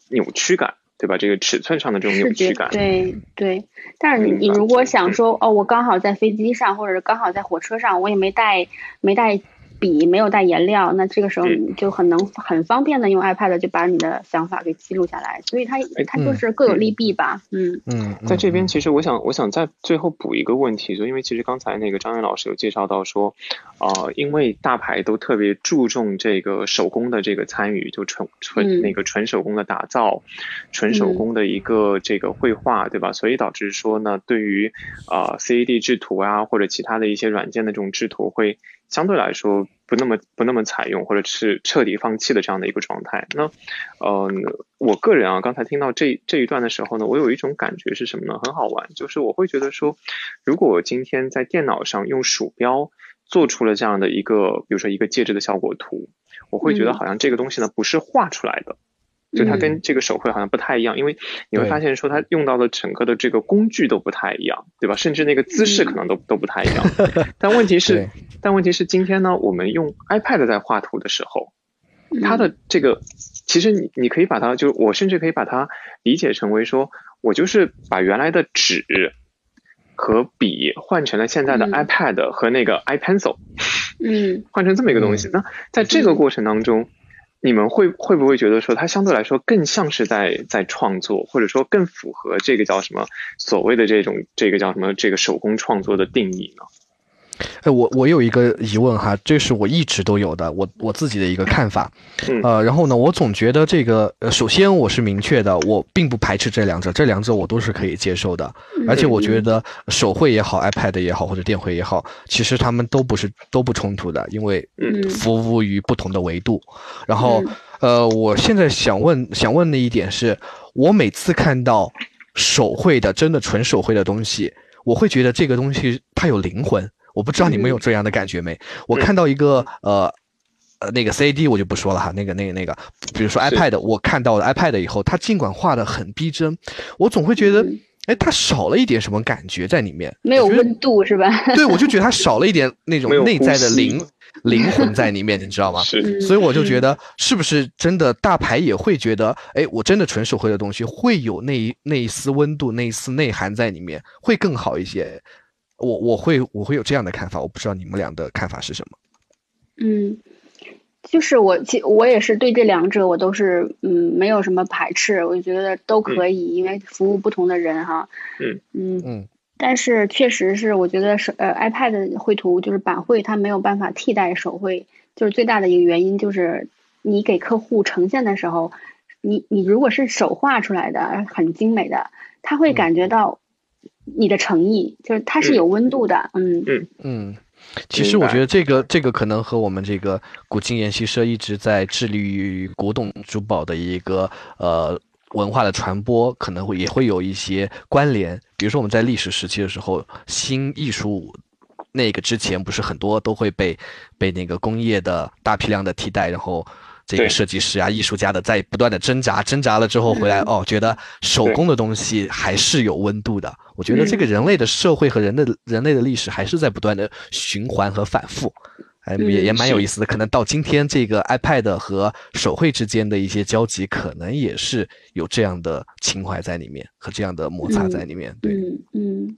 B: 扭曲感，对吧？这个尺寸上的这种扭曲感，
C: 对对，但是你你如果想说哦，我刚好在飞机上，或者是刚好在火车上，我也没带没带笔，没有带颜料，那这个时候
B: 嗯
C: 你就很能很方便的用 iPad 就把你的想法给记录下来，所以它它就
D: 嗯
C: 是各有利弊吧，嗯。
D: 嗯，
B: 在这边，
D: 嗯。
B: 其实我想，我想再最后补一个问题，就因为其实刚才那个张岩老师有介绍到说，呃，因为大牌都特别注重这个手工的这个参与，就纯纯
C: 嗯。
B: 那个纯手工的打造，纯手工的一个这个绘画，对吧？所以导致说呢，对于呃 CAD 制图啊或者其他的一些软件的这种制图会相对来说不那么不那么采用，或者是彻底放弃的这样的一个状态。那呃，我个人啊，刚才听到这这一段的时候呢，我有一种感觉是什么呢？很好玩，就是我会觉得说，如果我今天在电脑上用鼠标做出了这样的一个，比如说一个介质的效果图，我会觉得
C: 嗯
B: 好像这个东西呢不是画出来的。就它
C: 嗯。
B: 跟这个手绘好像不太一样，因为你会发现说它用到的整个的这个工具都不太一样，对吧？甚至那个姿势可能都、都不太一样。但问题是，但问题是今天呢，我们用 iPad 在画图的时候，
C: 嗯
B: 它的这个，其实你你可以把它，就我甚至可以把它理解成为说，我就是把原来的纸和笔换成了现在的
C: 嗯。
B: iPad 和那个 iPencil，
C: 嗯。
B: 换成这么一个东西。那在这个过程当中，你们会会不会觉得说，它相对来说更像是在在创作，或者说更符合这个叫什么所谓的这种这个叫什么这个手工创作的定义呢？
D: 哎，我我有一个疑问哈，这是我一直都有的，我我自己的一个看法，呃，然后呢，我总觉得这个，呃，首先我是明确的，我并不排斥这两者，这两者我都是可以接受的，而且我觉得手绘也好，iPad 也好，或者电绘也好，其实他们都不是都不冲突的，因为服务于不同的维度。然后，呃，我现在想问想问的一点是，我每次看到手绘的，真的纯手绘的东西，我会觉得这个东西它有灵魂。我不知道你们有这样的感觉没？我看到一个呃呃那个 CAD 我就不说了哈，那个那个那个，比如说 iPad，我看到了 iPad 以后，它尽管画的很逼真，我总会觉得，哎，它少了一点什么感觉在里面，
C: 没有温度是吧？
D: 对，我就觉得它少了一点那种内在的灵灵魂在里面，你知道吗？
B: 是，
D: 所以我就觉得，是不是真的大牌也会觉得，哎，我真的纯手绘的东西会有那一那一丝温度，那一丝内涵在里面，会更好一些。我我会我会有这样的看法，我不知道你们俩的看法是什么。
C: 嗯，就是我其我也是对这两者我都是嗯没有什么排斥，我觉得都可以，因为服务不同的人哈。
B: 嗯
C: 嗯嗯。但是确实是我觉得手呃 iPad 绘图就是板绘它没有办法替代手绘，就是最大的一个原因就是你给客户呈现的时候，你你如果是手画出来的很精美的，他会感觉到。你的诚意就是它是有温度的，
B: 嗯
D: 嗯嗯。其实我觉得这个这个可能和我们这个古今研习社一直在致力于古董珠宝的一个呃文化的传播，可能会也会有一些关联。比如说我们在历史时期的时候，新艺术那个之前不是很多都会被被那个工业的大批量的替代，然后。这个设计师啊，艺术家的在不断的挣扎，挣扎了之后回来哦，觉得手工的东西还是有温度的。我觉得这个人类的社会和人的人类的历史还是在不断的循环和反复，哎，也也蛮有意思的。可能到今天，这个 iPad 和手绘之间的一些交集，可能也是有这样的情怀在里面和这样的摩擦在里面。对，
C: 嗯，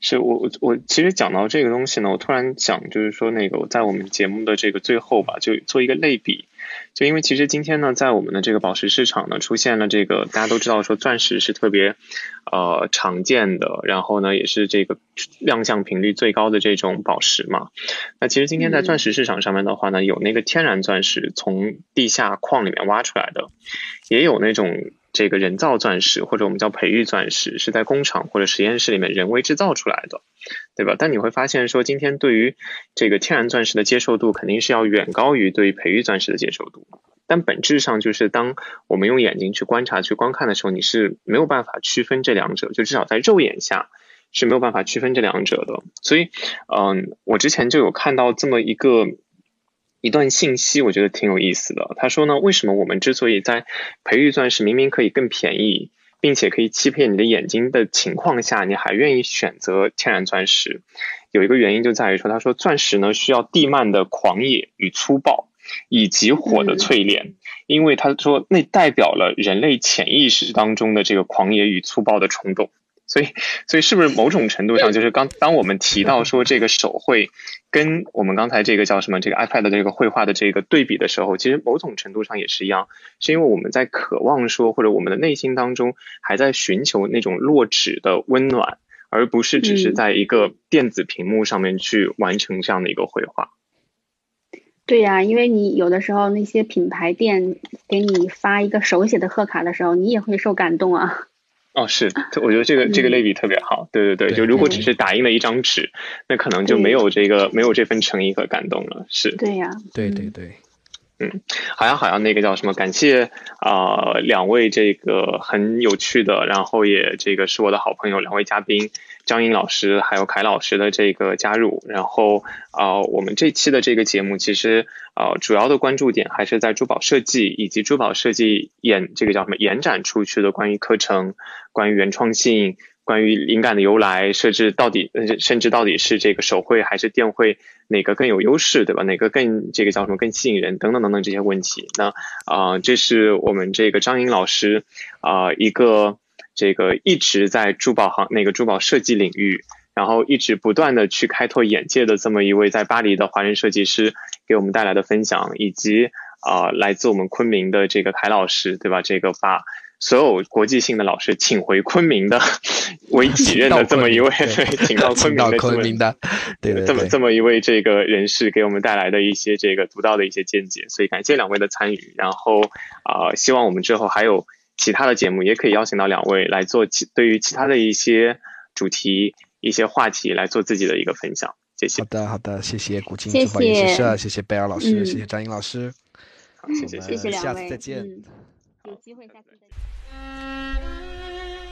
B: 是我我其实讲到这个东西呢，我突然想就是说那个我在我们节目的这个最后吧，就做一个类比。就因为其实今天呢，在我们的这个宝石市场呢，出现了这个大家都知道说钻石是特别呃常见的，然后呢也是这个亮相频率最高的这种宝石嘛。那其实今天在钻石市场上面的话呢，有那个天然钻石从地下矿里面挖出来的，也有那种。这个人造钻石或者我们叫培育钻石，是在工厂或者实验室里面人为制造出来的，对吧？但你会发现说，今天对于这个天然钻石的接受度肯定是要远高于对于培育钻石的接受度。但本质上就是，当我们用眼睛去观察、去观看的时候，你是没有办法区分这两者，就至少在肉眼下是没有办法区分这两者的。所以，嗯，我之前就有看到这么一个。一段信息，我觉得挺有意思的。他说呢，为什么我们之所以在培育钻石明明可以更便宜，并且可以欺骗你的眼睛的情况下，你还愿意选择天然钻石？有一个原因就在于说，他说钻石呢需要地幔的狂野与粗暴，以及火的淬炼，因为他说那代表了人类潜意识当中的这个狂野与粗暴的冲动。所以，所以是不是某种程度上，就是刚当我们提到说这个手绘跟我们刚才这个叫什么这个 iPad 的这个绘画的这个对比的时候，其实某种程度上也是一样，是因为我们在渴望说，或者我们的内心当中还在寻求那种落纸的温暖，而不是只是在一个电子屏幕上面去完成这样的一个绘画。
C: 对呀，因为你有的时候那些品牌店给你发一个手写的贺卡的时候，你也会受感动啊。
B: 哦，是，我觉得这个这个类比特别好。对对对，就如果只是打印了一张纸，那可能就没有这个没有这份诚意和感动了。是，
C: 对呀，
D: 对对对，
B: 嗯，好像好像那个叫什么？感谢啊，两位这个很有趣的，然后也这个是我的好朋友，两位嘉宾。张颖老师还有凯老师的这个加入，然后啊，我们这期的这个节目其实啊，主要的关注点还是在珠宝设计以及珠宝设计延这个叫什么延展出去的关于课程、关于原创性、关于灵感的由来、设置到底甚至到底是这个手绘还是电绘哪个更有优势，对吧？哪个更这个叫什么更吸引人等等等等这些问题。那啊，这是我们这个张颖老师啊一个。这个一直在珠宝行那个珠宝设计领域，然后一直不断的去开拓眼界的这么一位在巴黎的华人设计师给我们带来的分享，以及啊来自我们昆明的这个凯老师，对吧？这个把所有国际性的老师请回昆明的 为己任的这么一位，对，请到昆明的
D: 昆明的，对对，
B: 这么这么一位这个人士给我们带来的一些这个独到的一些见解，所以感谢两位的参与，然后啊，希望我们之后还有其他的节目，也可以邀请到两位来做其对于其他的一些主题、一些话题来做自己的一个分享。谢谢。
D: 好的，好的，谢谢古今珠宝研习社，谢谢贝尔老师，谢谢张英老师。
B: 好，谢谢，
C: 谢谢两
D: 位，下次再见。
C: 有机会下次再见。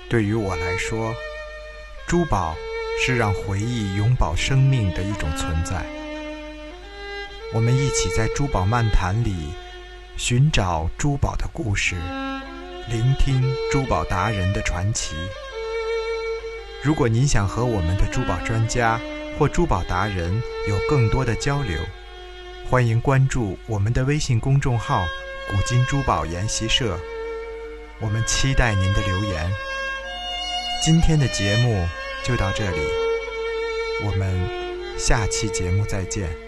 A: 对于我来说，珠宝是让回忆永葆生命的一种存在。我们一起在珠宝漫谈里寻找珠宝的故事，聆听珠宝达人的传奇。如果您想和我们的珠宝专家或珠宝达人有更多的交流，欢迎关注我们的微信公众号“古今珠宝研习社”。我们期待您的留言。今天的节目就到这里，我们下期节目再见。